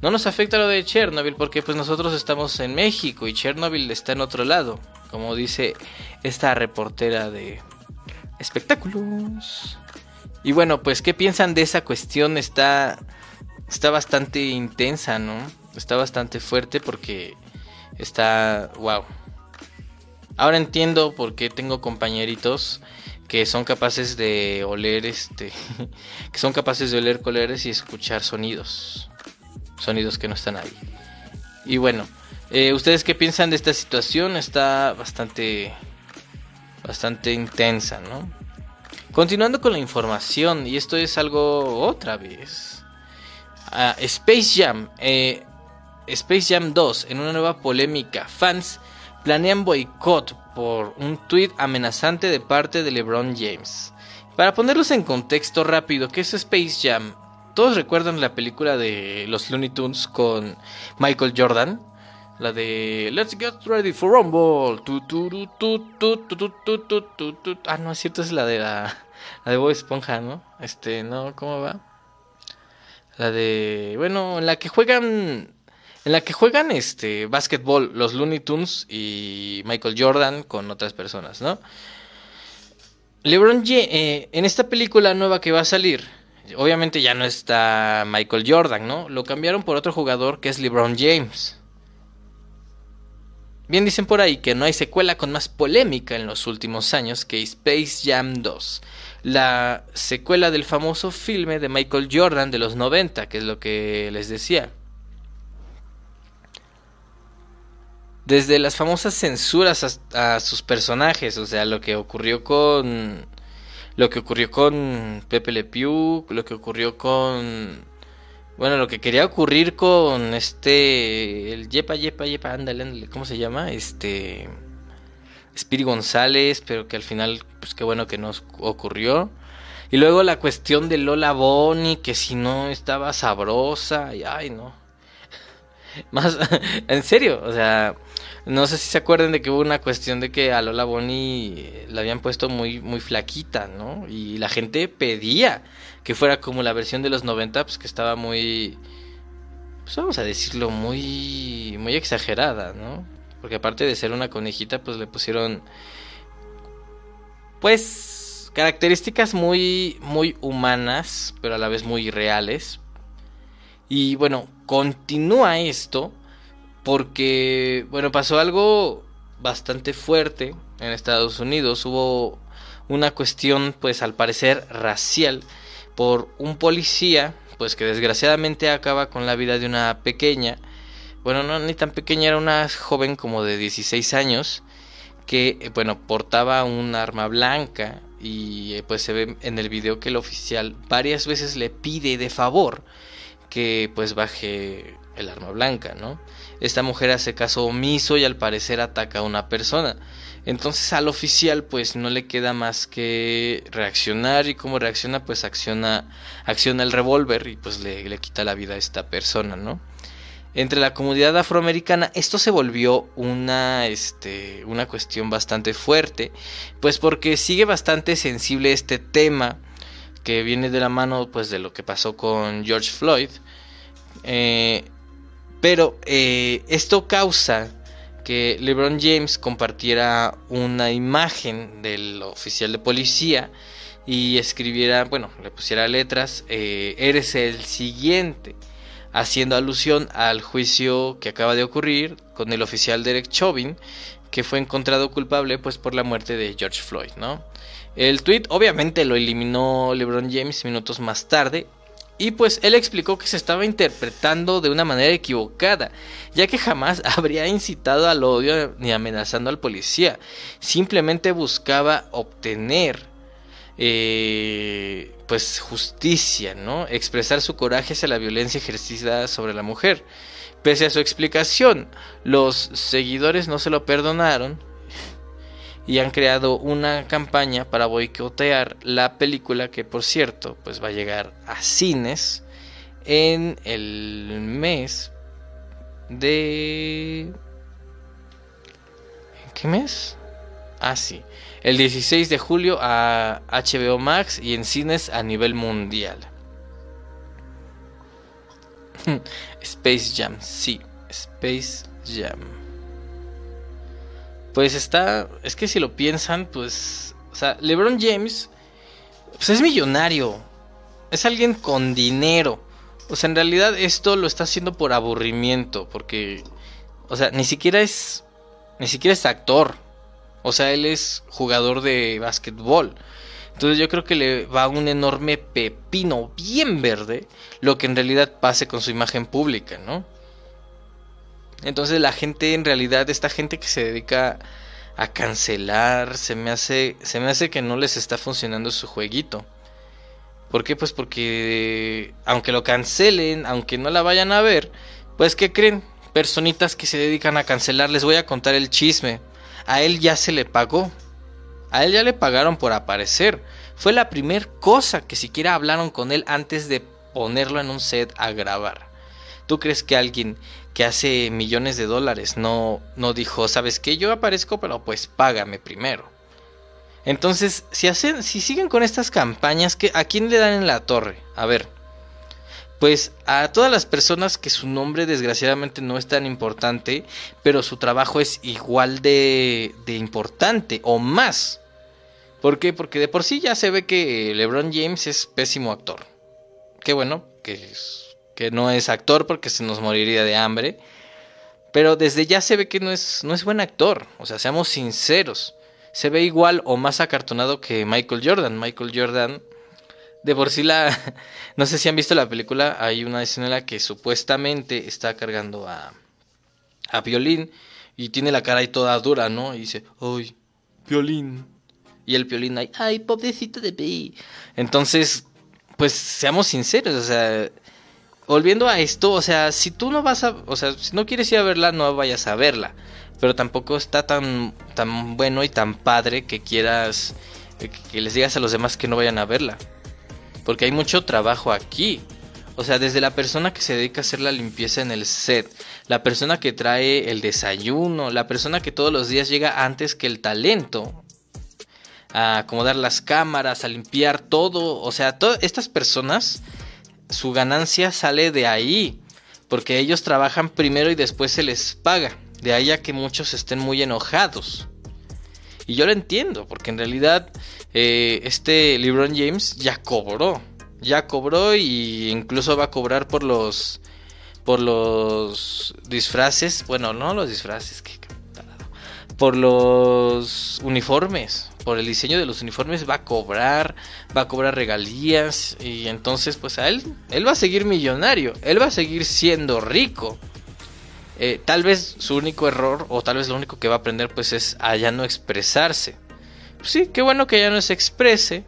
No nos afecta lo de Chernobyl porque pues nosotros estamos en México y Chernobyl está en otro lado, como dice esta reportera de espectáculos. Y bueno, pues qué piensan de esa cuestión está está bastante intensa, ¿no? Está bastante fuerte porque está wow. Ahora entiendo por qué tengo compañeritos que son capaces de oler este que son capaces de oler colores y escuchar sonidos sonidos que no están ahí. Y bueno eh, ustedes qué piensan de esta situación está bastante bastante intensa no continuando con la información y esto es algo otra vez. Ah, Space Jam eh, Space Jam 2 en una nueva polémica. Fans planean boicot por un tweet amenazante de parte de LeBron James. Para ponerlos en contexto rápido, ¿qué es Space Jam? Todos recuerdan la película de los Looney Tunes con Michael Jordan. La de Let's Get Ready for Rumble. Ah, no, es cierto, es la de la, la de Bob Esponja, ¿no? Este, no, ¿cómo va? La de, bueno, en la que juegan en la que juegan este básquetbol los Looney Tunes y Michael Jordan con otras personas, ¿no? LeBron eh, en esta película nueva que va a salir, obviamente ya no está Michael Jordan, ¿no? Lo cambiaron por otro jugador que es LeBron James. Bien dicen por ahí que no hay secuela con más polémica en los últimos años que Space Jam 2, la secuela del famoso filme de Michael Jordan de los 90, que es lo que les decía. Desde las famosas censuras a, sus personajes, o sea, lo que ocurrió con lo que ocurrió con Pepe Le Pew, lo que ocurrió con bueno, lo que quería ocurrir con este el Yepa Yepa Yepa, ándale, ándale, ¿cómo se llama? Este Spiri González, pero que al final pues qué bueno que no ocurrió. Y luego la cuestión de Lola Bonnie, que si no estaba sabrosa, y ay, no. Más, en serio, o sea, no sé si se acuerdan de que hubo una cuestión de que a Lola Bonnie la habían puesto muy, muy flaquita, ¿no? Y la gente pedía que fuera como la versión de los 90, pues que estaba muy, pues vamos a decirlo, muy, muy exagerada, ¿no? Porque aparte de ser una conejita, pues le pusieron, pues, características muy, muy humanas, pero a la vez muy reales. Y bueno, continúa esto porque, bueno, pasó algo bastante fuerte en Estados Unidos. Hubo una cuestión, pues al parecer, racial por un policía, pues que desgraciadamente acaba con la vida de una pequeña, bueno, no ni tan pequeña, era una joven como de 16 años, que, eh, bueno, portaba un arma blanca y eh, pues se ve en el video que el oficial varias veces le pide de favor que pues baje el arma blanca, ¿no? Esta mujer hace caso omiso y al parecer ataca a una persona. Entonces al oficial pues no le queda más que reaccionar y como reacciona pues acciona, acciona el revólver y pues le, le, quita la vida a esta persona, ¿no? Entre la comunidad afroamericana esto se volvió una, este, una cuestión bastante fuerte, pues porque sigue bastante sensible este tema que viene de la mano pues de lo que pasó con George Floyd. Eh, pero eh, esto causa que LeBron James compartiera una imagen del oficial de policía y escribiera, bueno, le pusiera letras, eh, eres el siguiente, haciendo alusión al juicio que acaba de ocurrir con el oficial Derek Chauvin, que fue encontrado culpable pues por la muerte de George Floyd, ¿no? El tweet obviamente lo eliminó LeBron James minutos más tarde y pues él explicó que se estaba interpretando de una manera equivocada, ya que jamás habría incitado al odio ni amenazando al policía. Simplemente buscaba obtener eh, pues justicia, ¿no? Expresar su coraje hacia la violencia ejercida sobre la mujer. Pese a su explicación, los seguidores no se lo perdonaron y han creado una campaña para boicotear la película que por cierto pues va a llegar a cines en el mes de ¿En qué mes? Ah, sí. El 16 de julio a HBO Max y en cines a nivel mundial. Space Jam, sí, Space Jam. Pues está, es que si lo piensan, pues, o sea, LeBron James, pues es millonario, es alguien con dinero. O sea, en realidad esto lo está haciendo por aburrimiento, porque, o sea, ni siquiera es, ni siquiera es actor. O sea, él es jugador de básquetbol. Entonces yo creo que le va un enorme pepino bien verde lo que en realidad pase con su imagen pública, ¿no? Entonces la gente en realidad, esta gente que se dedica a cancelar, se me hace, se me hace que no les está funcionando su jueguito. ¿Por qué? Pues porque aunque lo cancelen, aunque no la vayan a ver, pues ¿qué creen? personitas que se dedican a cancelar, les voy a contar el chisme. A él ya se le pagó. A él ya le pagaron por aparecer. Fue la primera cosa que siquiera hablaron con él antes de ponerlo en un set a grabar. ¿Tú crees que alguien que hace millones de dólares no, no dijo, sabes que yo aparezco, pero pues págame primero? Entonces, si hacen, si siguen con estas campañas, ¿a quién le dan en la torre? A ver, pues a todas las personas que su nombre desgraciadamente no es tan importante, pero su trabajo es igual de, de importante o más. ¿Por qué? Porque de por sí ya se ve que LeBron James es pésimo actor. Qué bueno que, que no es actor porque se nos moriría de hambre. Pero desde ya se ve que no es, no es buen actor. O sea, seamos sinceros se ve igual o más acartonado que Michael Jordan. Michael Jordan, de por sí la... No sé si han visto la película, hay una escena en la que supuestamente está cargando a, a Violín y tiene la cara ahí toda dura, ¿no? Y dice, ¡ay, Violín! Y el Violín ahí, ¡ay, pobrecito de Pi! Entonces, pues seamos sinceros, o sea, volviendo a esto, o sea, si tú no vas a, o sea, si no quieres ir a verla, no vayas a verla pero tampoco está tan, tan bueno y tan padre que quieras que les digas a los demás que no vayan a verla. Porque hay mucho trabajo aquí. O sea, desde la persona que se dedica a hacer la limpieza en el set, la persona que trae el desayuno, la persona que todos los días llega antes que el talento, a acomodar las cámaras, a limpiar todo. O sea, todas estas personas, su ganancia sale de ahí. Porque ellos trabajan primero y después se les paga. De ahí a que muchos estén muy enojados. Y yo lo entiendo, porque en realidad eh, este LeBron James ya cobró. Ya cobró y incluso va a cobrar por los por los disfraces, bueno, no los disfraces, que por los uniformes, por el diseño de los uniformes va a cobrar, va a cobrar regalías y entonces pues a él él va a seguir millonario, él va a seguir siendo rico. Eh, tal vez su único error o tal vez lo único que va a aprender pues es a ya no expresarse. Pues sí, qué bueno que ya no se exprese,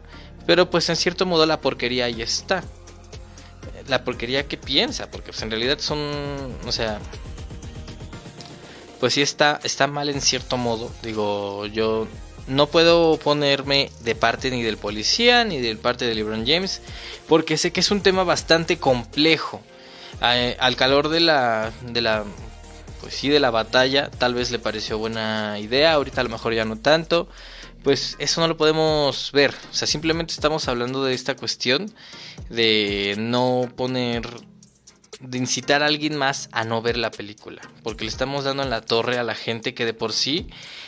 pero pues en cierto modo la porquería ahí está. La porquería que piensa, porque pues en realidad son, o sea, pues sí está, está mal en cierto modo. Digo, yo no puedo ponerme de parte ni del policía ni del parte de LeBron James, porque sé que es un tema bastante complejo. al calor de la, de la pues sí de la batalla, tal vez le pareció buena idea, ahorita a lo mejor ya no tanto, pues eso no lo podemos ver, o sea, simplemente estamos hablando de esta cuestión de no poner de incitar a alguien más a no ver la película, porque le estamos dando en la torre a la gente que de por sí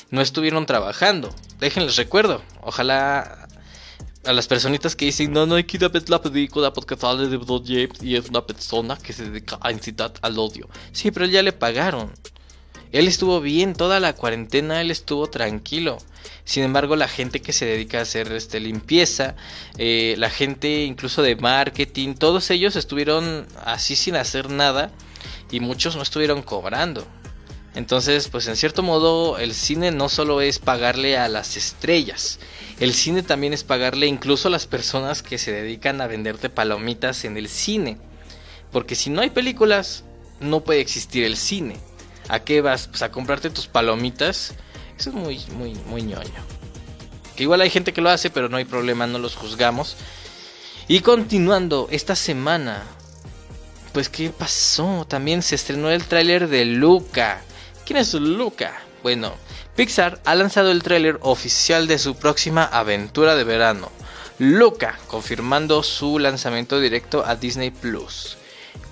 no estuvieron trabajando. Déjenles recuerdo, ojalá a las personitas que dicen, no, no hay que ir a ver la película porque sale de Bro James y es una persona que se dedica a incitar al odio. Sí, pero ya le pagaron. Él estuvo bien toda la cuarentena, él estuvo tranquilo. Sin embargo, la gente que se dedica a hacer este, limpieza, eh, la gente incluso de marketing, todos ellos estuvieron así sin hacer nada y muchos no estuvieron cobrando. Entonces, pues en cierto modo el cine no solo es pagarle a las estrellas, el cine también es pagarle incluso a las personas que se dedican a venderte palomitas en el cine. Porque si no hay películas, no puede existir el cine. ¿A qué vas? Pues a comprarte tus palomitas. Eso es muy, muy, muy ñoño. Que igual hay gente que lo hace, pero no hay problema, no los juzgamos. Y continuando, esta semana, pues ¿qué pasó? También se estrenó el tráiler de Luca. ¿Quién es Luca? Bueno, Pixar ha lanzado el tráiler oficial de su próxima aventura de verano, Luca, confirmando su lanzamiento directo a Disney Plus.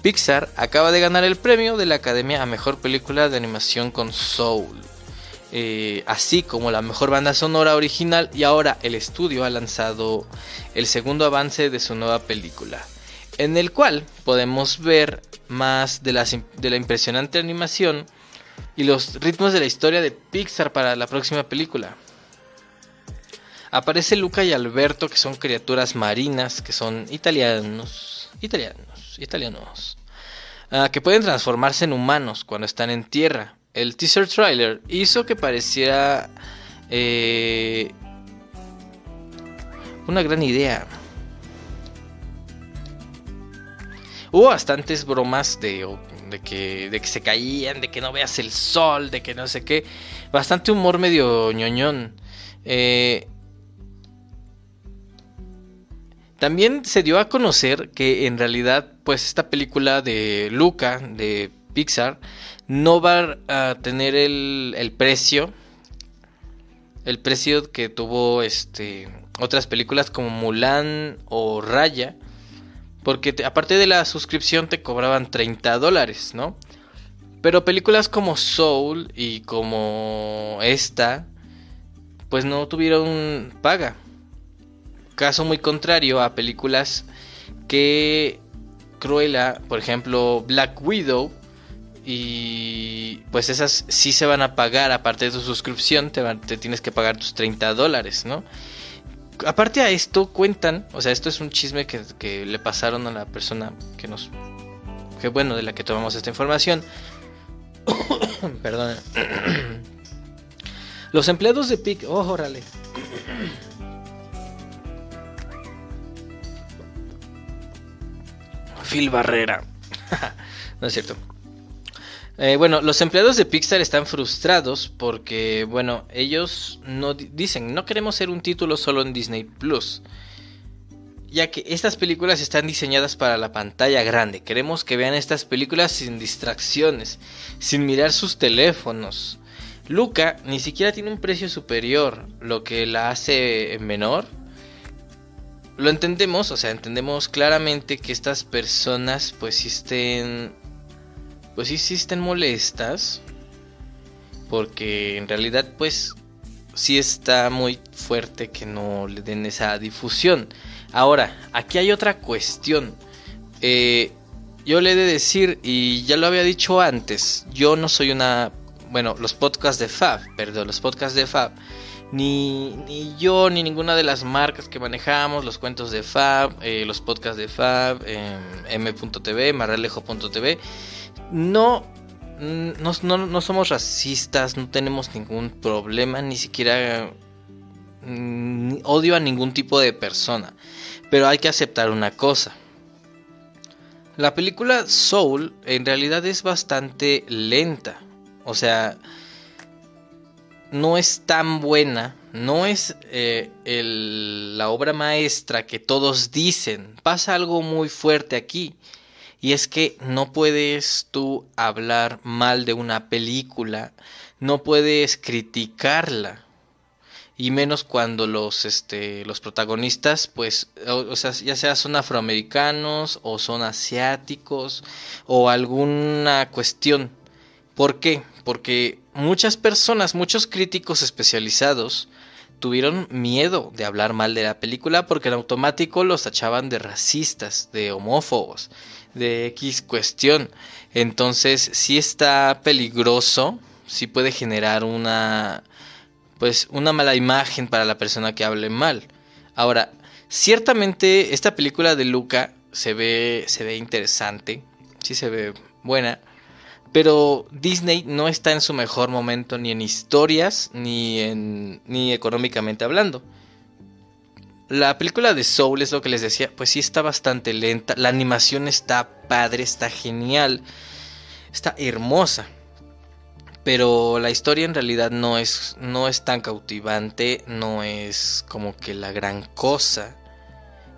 Pixar acaba de ganar el premio de la Academia a Mejor Película de Animación con Soul, eh, así como la Mejor Banda Sonora Original y ahora el estudio ha lanzado el segundo avance de su nueva película, en el cual podemos ver más de la impresionante animación y los ritmos de la historia de Pixar para la próxima película. Aparece Luca y Alberto, que son criaturas marinas, que son italianos, italianos, italianos, ah, que pueden transformarse en humanos cuando están en tierra. El teaser trailer hizo que pareciera eh, una gran idea. Hubo bastantes bromas de de que, de que se caían, de que no veas el sol, de que no sé qué. Bastante humor medio ñoñón. Eh, también se dio a conocer que en realidad, pues esta película de Luca, de Pixar, no va a tener el, precio, el precio que tuvo este otras películas como Mulan o Raya, porque aparte de la suscripción te cobraban 30 dólares, ¿no? Pero películas como Soul y como esta, pues no tuvieron paga. Caso muy contrario a películas que Cruella, por ejemplo, Black Widow, y pues esas sí se van a pagar, aparte de tu suscripción, te, te tienes que pagar tus 30 dólares, ¿no? Aparte a esto cuentan, o sea, esto es un chisme que, le pasaron a la persona que nos... Que bueno, de la que tomamos esta información. Perdón. Los empleados de PIC... Oh, órale. Phil Barrera. no es cierto. Eh, bueno, los empleados de Pixar están frustrados porque, bueno, ellos no dicen, no queremos ser un título solo en Disney Plus. Ya que estas películas están diseñadas para la pantalla grande. Queremos que vean estas películas sin distracciones, sin mirar sus teléfonos. Luca ni siquiera tiene un precio superior, lo que la hace menor lo entendemos, o sea, entendemos claramente que estas personas pues sí estén pues sí, estén molestas porque en realidad pues sí está muy fuerte que no le den esa difusión. Ahora, aquí hay otra cuestión. Eh, yo le he de decir, y ya lo había dicho antes, yo no soy una... Bueno, los podcasts de Fab, perdón, los podcasts de Fab ni, ni, yo ni ninguna de las marcas que manejamos, los cuentos de Fab, eh, los podcasts de Fab, eh, m.tv, marrelejo.tv, no, no, no, no, somos racistas, no tenemos ningún problema, ni siquiera mm, odio a ningún tipo de persona. Pero hay que aceptar una cosa. La película Soul en realidad es bastante lenta. O sea, no es tan buena, no es eh, la obra maestra que todos dicen. Pasa algo muy fuerte aquí. Y es que no puedes tú hablar mal de una película, no puedes criticarla. Y menos cuando los, este, los protagonistas, pues, o sea, ya sea son afroamericanos o son asiáticos o alguna cuestión. ¿Por qué? Porque muchas personas, muchos críticos especializados tuvieron miedo de hablar mal de la película porque en automático los tachaban de racistas, de homófobos, de X cuestión. Entonces, sí está peligroso, sí puede generar una pues una mala imagen para la persona que hable mal. Ahora, ciertamente esta película de Luca se ve se ve interesante, sí se ve buena, pero Disney no está en su mejor momento ni en historias ni en ni económicamente hablando. La película de Soul es lo que les decía, pues sí está bastante lenta, la animación está padre, está genial, está hermosa. Pero la historia en realidad no es no es tan cautivante, no es como que la gran cosa.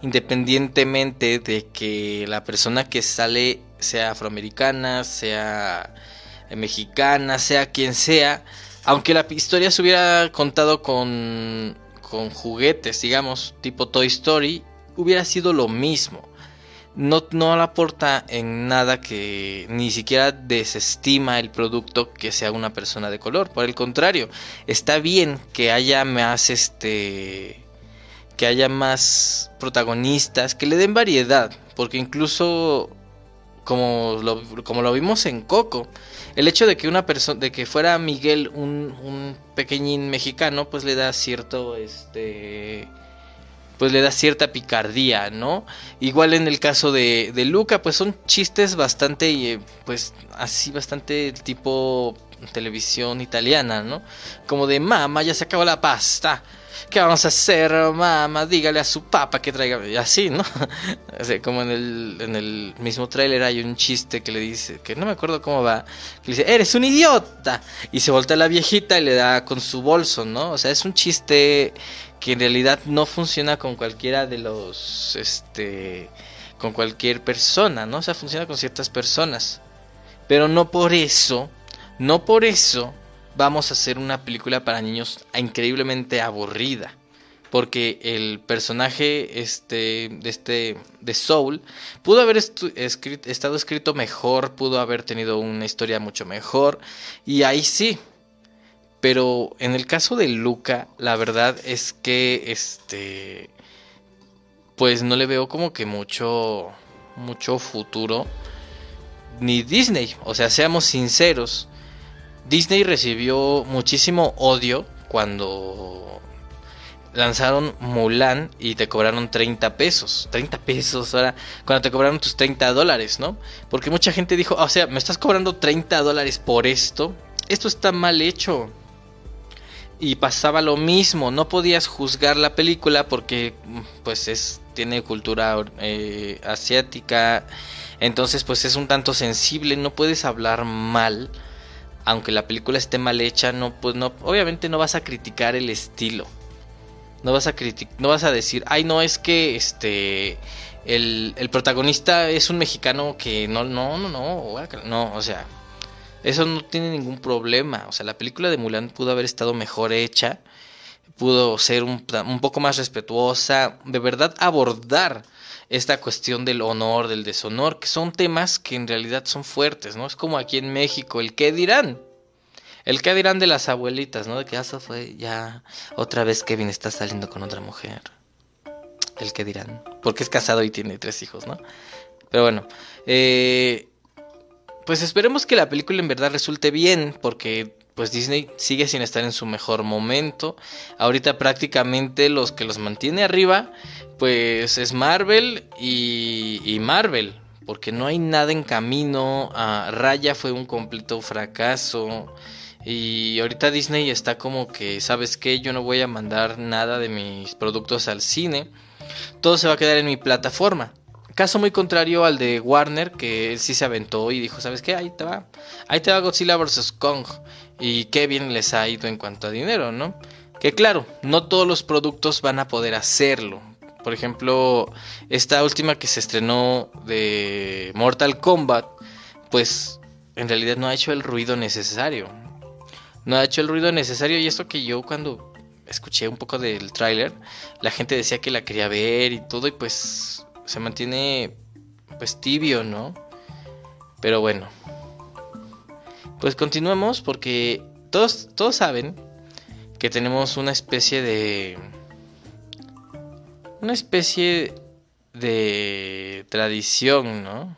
Independientemente de que la persona que sale sea afroamericana, sea mexicana, sea quien sea, aunque la historia se hubiera contado con, con juguetes, digamos, tipo Toy Story, hubiera sido lo mismo. No, no aporta en nada que ni siquiera desestima el producto que sea una persona de color. Por el contrario, está bien que haya más este que haya más protagonistas, que le den variedad, porque incluso como lo, como lo vimos en Coco. El hecho de que una persona, de que fuera Miguel un, pequeñín mexicano, pues le da cierto, este, pues le da cierta picardía, ¿no? Igual en el caso de, de Luca, pues son chistes bastante, eh, pues así bastante tipo televisión italiana, ¿no? Como de mamá, ya se acabó la pasta. ¿Qué vamos a hacer, mamá? Dígale a su papá que traiga. Y así, ¿no? como en el, en el mismo tráiler hay un chiste que le dice, que no me acuerdo cómo va, que le dice, eres un idiota. Y se voltea la viejita y le da con su bolso, ¿no? O sea, es un chiste que en realidad no funciona con cualquiera de los, este, con cualquier persona, ¿no? O sea, funciona con ciertas personas. Pero no por eso, no por eso vamos a hacer una película para niños increíblemente aburrida. Porque el personaje este, de, este, de Soul pudo haber estado escrito mejor, pudo haber tenido una historia mucho mejor. Y ahí sí. Pero en el caso de Luca, la verdad es que este. Pues no le veo como que mucho. mucho futuro. Ni Disney. O sea, seamos sinceros. Disney recibió muchísimo odio cuando lanzaron Mulan y te cobraron 30 pesos. 30 pesos, ahora, cuando te cobraron tus 30 dólares, ¿no? Porque mucha gente dijo, o sea, me estás cobrando 30 dólares por esto. Esto está mal hecho. Y pasaba lo mismo, no podías juzgar la película porque pues es tiene cultura eh, asiática, entonces pues es un tanto sensible, no puedes hablar mal aunque la película esté mal hecha, no, pues no, obviamente no vas a criticar el estilo. No vas a no vas a decir, ay no, es que este el, el protagonista es un mexicano que no, no, no, no, no, o sea, eso no tiene ningún problema. O sea, la película de Mulan pudo haber estado mejor hecha, pudo ser un, un poco más respetuosa, de verdad abordar esta cuestión del honor, del deshonor, que son temas que en realidad son fuertes, ¿no? Es como aquí en México, el qué dirán. El qué dirán de las abuelitas, ¿no? De que eso fue ya otra vez Kevin está saliendo con otra mujer. El qué dirán. Porque es casado y tiene tres hijos, ¿no? Pero bueno, eh, pues esperemos que la película en verdad resulte bien, porque pues Disney sigue sin estar en su mejor momento. Ahorita prácticamente los que los mantiene arriba pues es Marvel y, Marvel, porque no hay nada en camino. Ah, Raya fue un completo fracaso. Y ahorita Disney está como que, ¿sabes qué? Yo no voy a mandar nada de mis productos al cine. Todo se va a quedar en mi plataforma. Caso muy contrario al de Warner, que él sí se aventó y dijo, ¿sabes qué? Ahí te va. Ahí te va Godzilla vs. Kong. Y qué bien les ha ido en cuanto a dinero, ¿no? Que claro, no todos los productos van a poder hacerlo. Por ejemplo, esta última que se estrenó de Mortal Kombat, pues en realidad no ha hecho el ruido necesario. No ha hecho el ruido necesario y esto que yo cuando escuché un poco del tráiler, la gente decía que la quería ver y todo y pues se mantiene pues tibio, ¿no? Pero bueno. Pues continuemos porque todos todos saben que tenemos una especie de una especie de tradición, ¿no?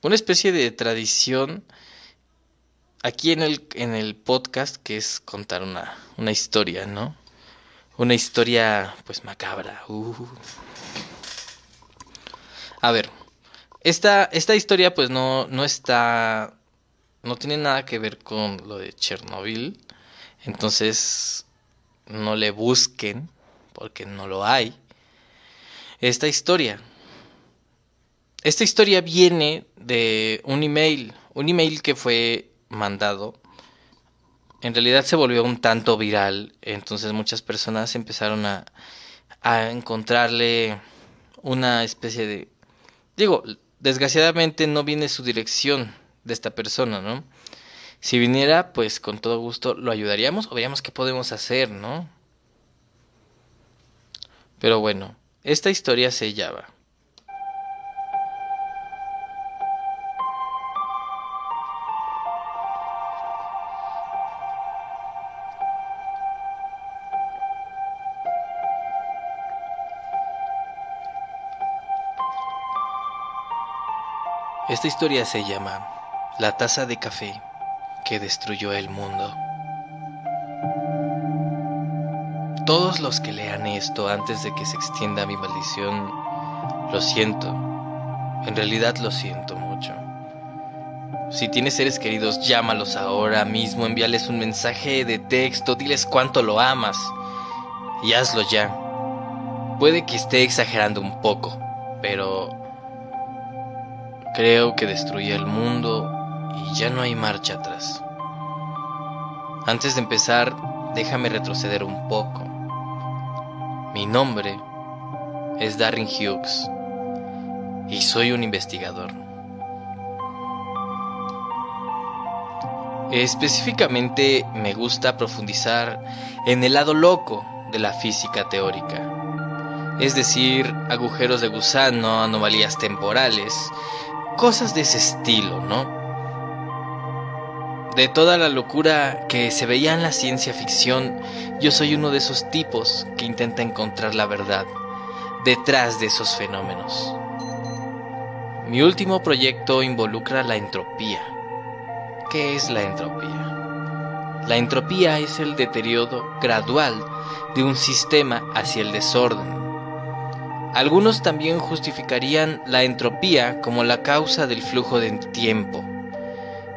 Una especie de tradición aquí en el, en el podcast que es contar una, una historia, ¿no? Una historia pues macabra. Uh. A ver, esta, esta historia pues no, no está, no tiene nada que ver con lo de Chernobyl, entonces no le busquen porque no lo hay. Esta historia, esta historia viene de un email, un email que fue mandado. En realidad se volvió un tanto viral, entonces muchas personas empezaron a, a encontrarle una especie de... Digo, desgraciadamente no viene su dirección de esta persona, ¿no? Si viniera, pues con todo gusto lo ayudaríamos o veríamos qué podemos hacer, ¿no? Pero bueno, esta historia se llama Esta historia se llama La taza de café que destruyó el mundo. Todos los que lean esto antes de que se extienda mi maldición, lo siento, En realidad lo siento mucho. Si tienes seres queridos, llámalos ahora mismo, envíales un mensaje de texto, diles cuánto lo amas y hazlo ya. Puede que esté exagerando un poco, pero creo que destruye el mundo y ya no hay marcha atrás. Antes de empezar, déjame retroceder un poco. Mi nombre es Darren Hughes y soy un investigador. Específicamente me gusta profundizar en el lado loco de la física teórica, es decir, agujeros de gusano, anomalías temporales, cosas de ese estilo, ¿no? De toda la locura que se veía en la ciencia ficción, yo soy uno de esos tipos que intenta encontrar la verdad detrás de esos fenómenos. Mi último proyecto involucra la entropía. ¿Qué es la entropía? La entropía es el deterioro gradual de un sistema hacia el desorden. Algunos también justificarían la entropía como la causa del flujo de tiempo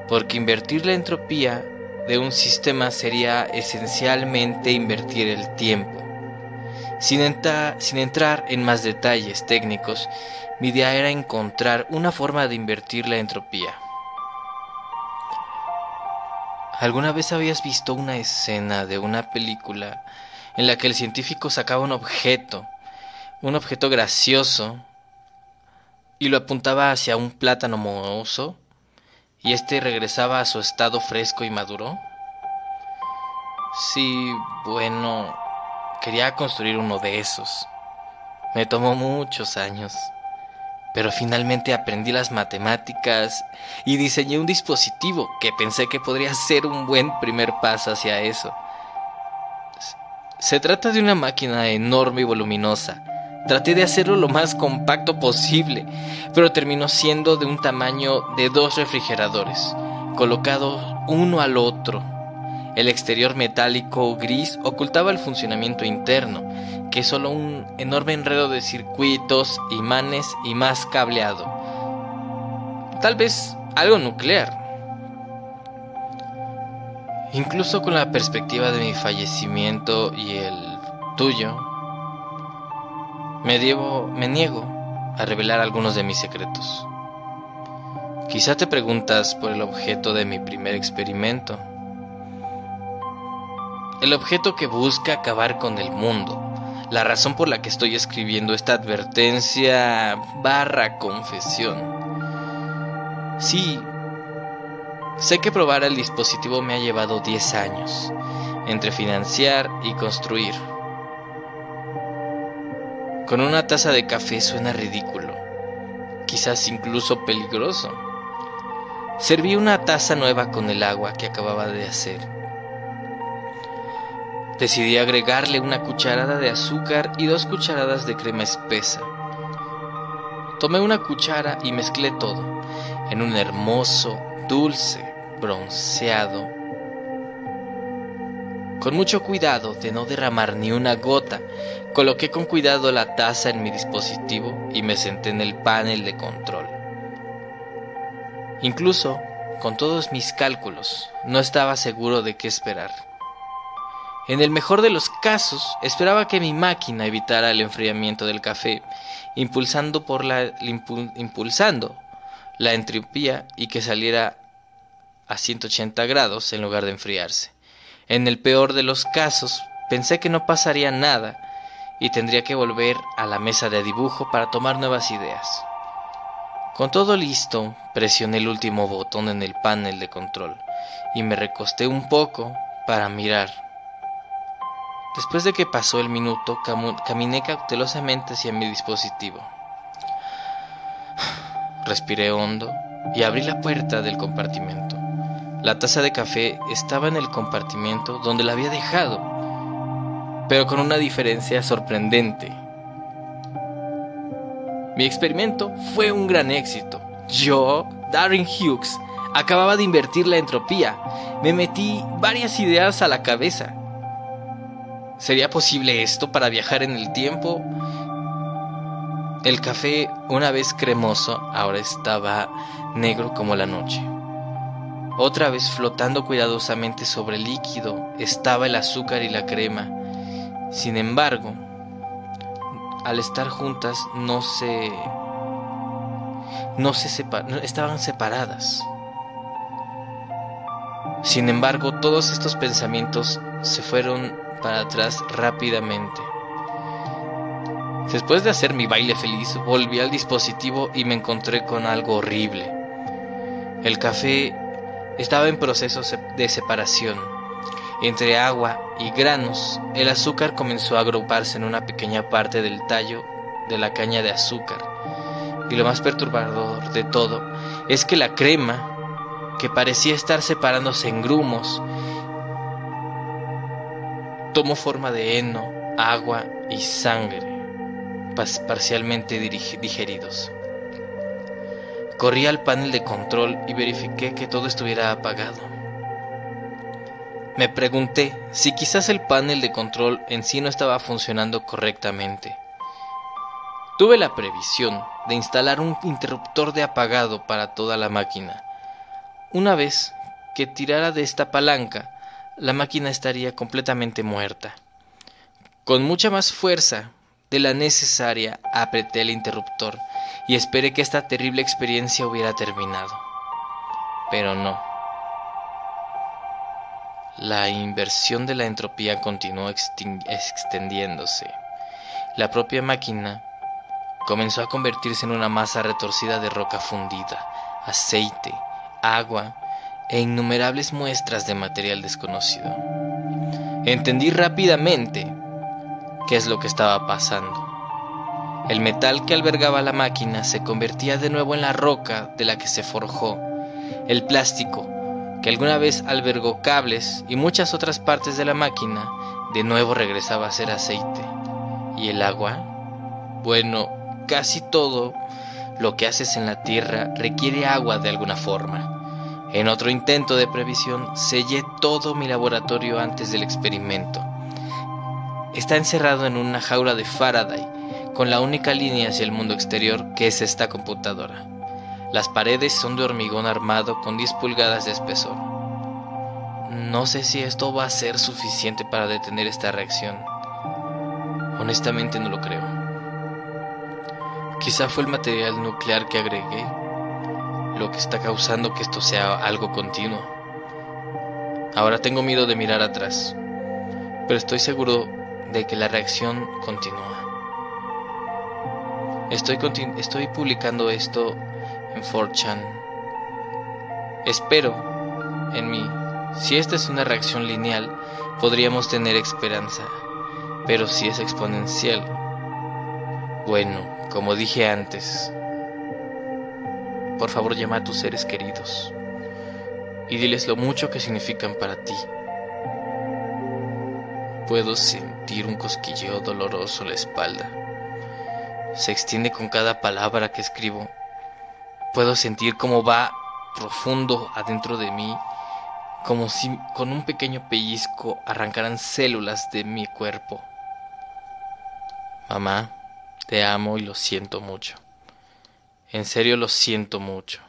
porque invertir la entropía de un sistema sería esencialmente invertir el tiempo. Sin, sin, entrar en más detalles técnicos, mi idea era encontrar una forma de invertir la entropía. ¿Alguna vez habías visto una escena de una película en la que el científico sacaba un objeto, un objeto gracioso, y lo apuntaba hacia un plátano mohoso? y este regresaba a su estado fresco y maduro? Sí, bueno, quería construir uno de esos. Me tomó muchos años, pero finalmente aprendí las matemáticas y diseñé un dispositivo que pensé que podría ser un buen primer paso hacia eso. Se trata de una máquina enorme y voluminosa, Traté de hacerlo lo más compacto posible, pero terminó siendo de un tamaño de dos refrigeradores, colocados uno al otro. El exterior metálico gris ocultaba el funcionamiento interno, que es solo un enorme enredo de circuitos, imanes y más cableado. Tal vez algo nuclear. Incluso con la perspectiva de mi fallecimiento y el tuyo, me, me niego a revelar algunos de mis secretos. Quizá te preguntas por el objeto de mi primer experimento. El objeto que busca acabar con el mundo. La razón por la que estoy escribiendo esta advertencia barra confesión. Sí, sé que probar el dispositivo me ha llevado 10 años, entre financiar y construir. Con una taza de café suena ridículo, quizás incluso peligroso. Serví una taza nueva con el agua que acababa de hacer. Decidí agregarle una cucharada de azúcar y dos cucharadas de crema espesa. Tomé una cuchara y mezclé todo en un hermoso, dulce, bronceado. Con mucho cuidado de no derramar ni una gota, Coloqué con cuidado la taza en mi dispositivo y me senté en el panel de control. Incluso, con todos mis cálculos, no estaba seguro de qué esperar. En el mejor de los casos, esperaba que mi máquina evitara el enfriamiento del café, impulsando, la, impulsando la entropía y que saliera a 180 grados en lugar de enfriarse. En el peor de los casos, pensé que no pasaría nada y tendría que volver a la mesa de dibujo para tomar nuevas ideas. Con todo listo, presioné el último botón en el panel de control y me recosté un poco para mirar. Después de que pasó el minuto, caminé cautelosamente hacia mi dispositivo. Respiré hondo y abrí la puerta del compartimento. La taza de café estaba en el compartimento donde la había dejado pero con una diferencia sorprendente. Mi experimento fue un gran éxito. Yo, Darren Hughes, acababa de invertir la entropía. Me metí varias ideas a la cabeza. ¿Sería posible esto para viajar en el tiempo? El café, una vez cremoso, ahora estaba negro como la noche. Otra vez flotando cuidadosamente sobre el líquido estaba el azúcar y la crema. Sin embargo, al estar juntas no se no se estaban separadas. Sin embargo, todos estos pensamientos se fueron para atrás rápidamente. Después de hacer mi baile feliz, volví al dispositivo y me encontré con algo horrible. El café estaba en proceso de separación. Entre agua y granos, el azúcar comenzó a agruparse en una pequeña parte del tallo de la caña de azúcar. Y lo más perturbador de todo es que la crema, que parecía estar separándose en grumos, tomó forma de heno, agua y sangre parcialmente digeridos. Corrí al panel de control y verifiqué que todo estuviera apagado. Me pregunté si quizás el panel de control en sí no estaba funcionando correctamente. Tuve la previsión de instalar un interruptor de apagado para toda la máquina. Una vez que tirara de esta palanca, la máquina estaría completamente muerta. Con mucha más fuerza de la necesaria, apreté el interruptor y esperé que esta terrible experiencia hubiera terminado. Pero no. La inversión de la entropía continuó extendiéndose. La propia máquina comenzó a convertirse en una masa retorcida de roca fundida, aceite, agua e innumerables muestras de material desconocido. Entendí rápidamente qué es lo que estaba pasando. El metal que albergaba la máquina se convertía de nuevo en la roca de la que se forjó. El plástico, que alguna vez albergó cables y muchas otras partes de la máquina, de nuevo regresaba a ser aceite. ¿Y el agua? Bueno, casi todo lo que haces en la tierra requiere agua de alguna forma. En otro intento de previsión, sellé todo mi laboratorio antes del experimento. Está encerrado en una jaula de Faraday, con la única línea hacia el mundo exterior que es esta computadora. Las paredes son de hormigón armado con 10 pulgadas de espesor. No sé si esto va a ser suficiente para detener esta reacción. Honestamente no lo creo. Quizá fue el material nuclear que agregué lo que está causando que esto sea algo continuo. Ahora tengo miedo de mirar atrás, pero estoy seguro de que la reacción continúa. Estoy, estoy publicando esto en 4chan. Espero en mí. Si esta es una reacción lineal, podríamos tener esperanza. Pero si es exponencial, bueno, como dije antes, por favor llama a tus seres queridos y diles lo mucho que significan para ti. Puedo sentir un cosquilleo doloroso en la espalda. Se extiende con cada palabra que escribo. Puedo sentir cómo va profundo adentro de mí, como si con un pequeño pellizco arrancaran células de mi cuerpo. Mamá, te amo y lo siento mucho. En serio lo siento mucho.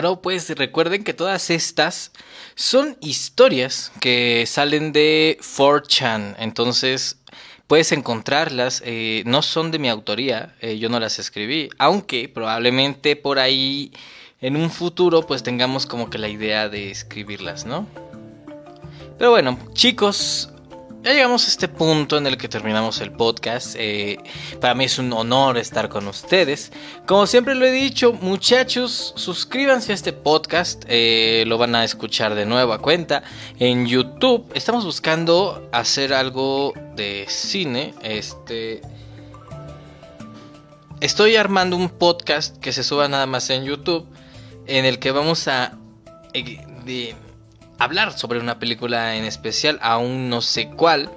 Bueno, pues recuerden que todas estas son historias que salen de 4chan, entonces puedes encontrarlas, eh, no son de mi autoría, eh, yo no las escribí, aunque probablemente por ahí en un futuro pues tengamos como que la idea de escribirlas, ¿no? Pero bueno, chicos, ya llegamos a este punto en el que terminamos el podcast. Eh, para mí es un honor estar con ustedes. Como siempre lo he dicho, muchachos, suscríbanse a este podcast. Eh, lo van a escuchar de nuevo a cuenta en YouTube. Estamos buscando hacer algo de cine. Este. Estoy armando un podcast que se suba nada más en YouTube. En el que vamos a. Eh, hablar sobre una película en especial, aún no sé cuál.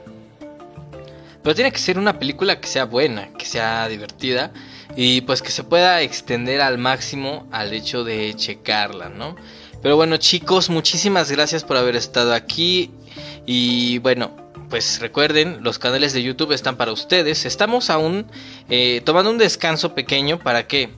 Pero tiene que ser una película que sea buena, que sea divertida y pues que se pueda extender al máximo al hecho de checarla, ¿no? Pero bueno chicos, muchísimas gracias por haber estado aquí y bueno, pues recuerden, los canales de YouTube están para ustedes. Estamos aún eh, tomando un descanso pequeño para qué?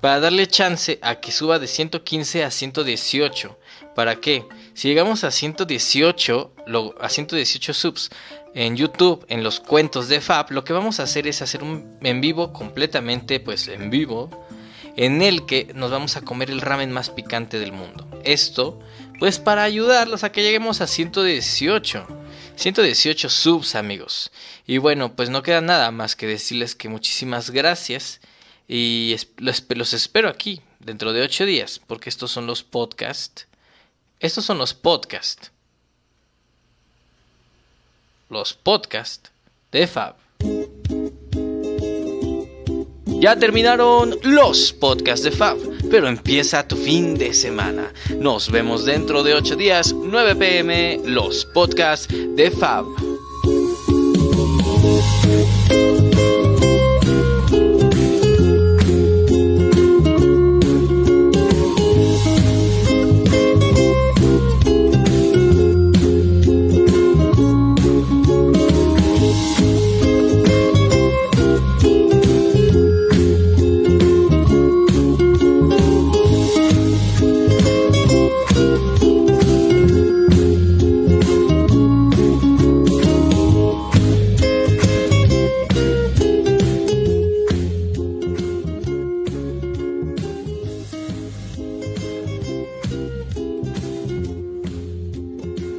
Para darle chance a que suba de 115 a 118. ¿Para qué? Si llegamos a 118, a 118 subs en YouTube, en los cuentos de Fab, lo que vamos a hacer es hacer un en vivo completamente, pues en vivo, en el que nos vamos a comer el ramen más picante del mundo. Esto, pues para ayudarlos a que lleguemos a 118. 118 subs, amigos. Y bueno, pues no queda nada más que decirles que muchísimas gracias. Y los espero aquí dentro de 8 días, porque estos son los podcasts estos son los podcasts. Los podcasts de Fab. Ya terminaron los podcasts de Fab, pero empieza tu fin de semana. Nos vemos dentro de 8 días, 9 pm, los podcasts de Fab.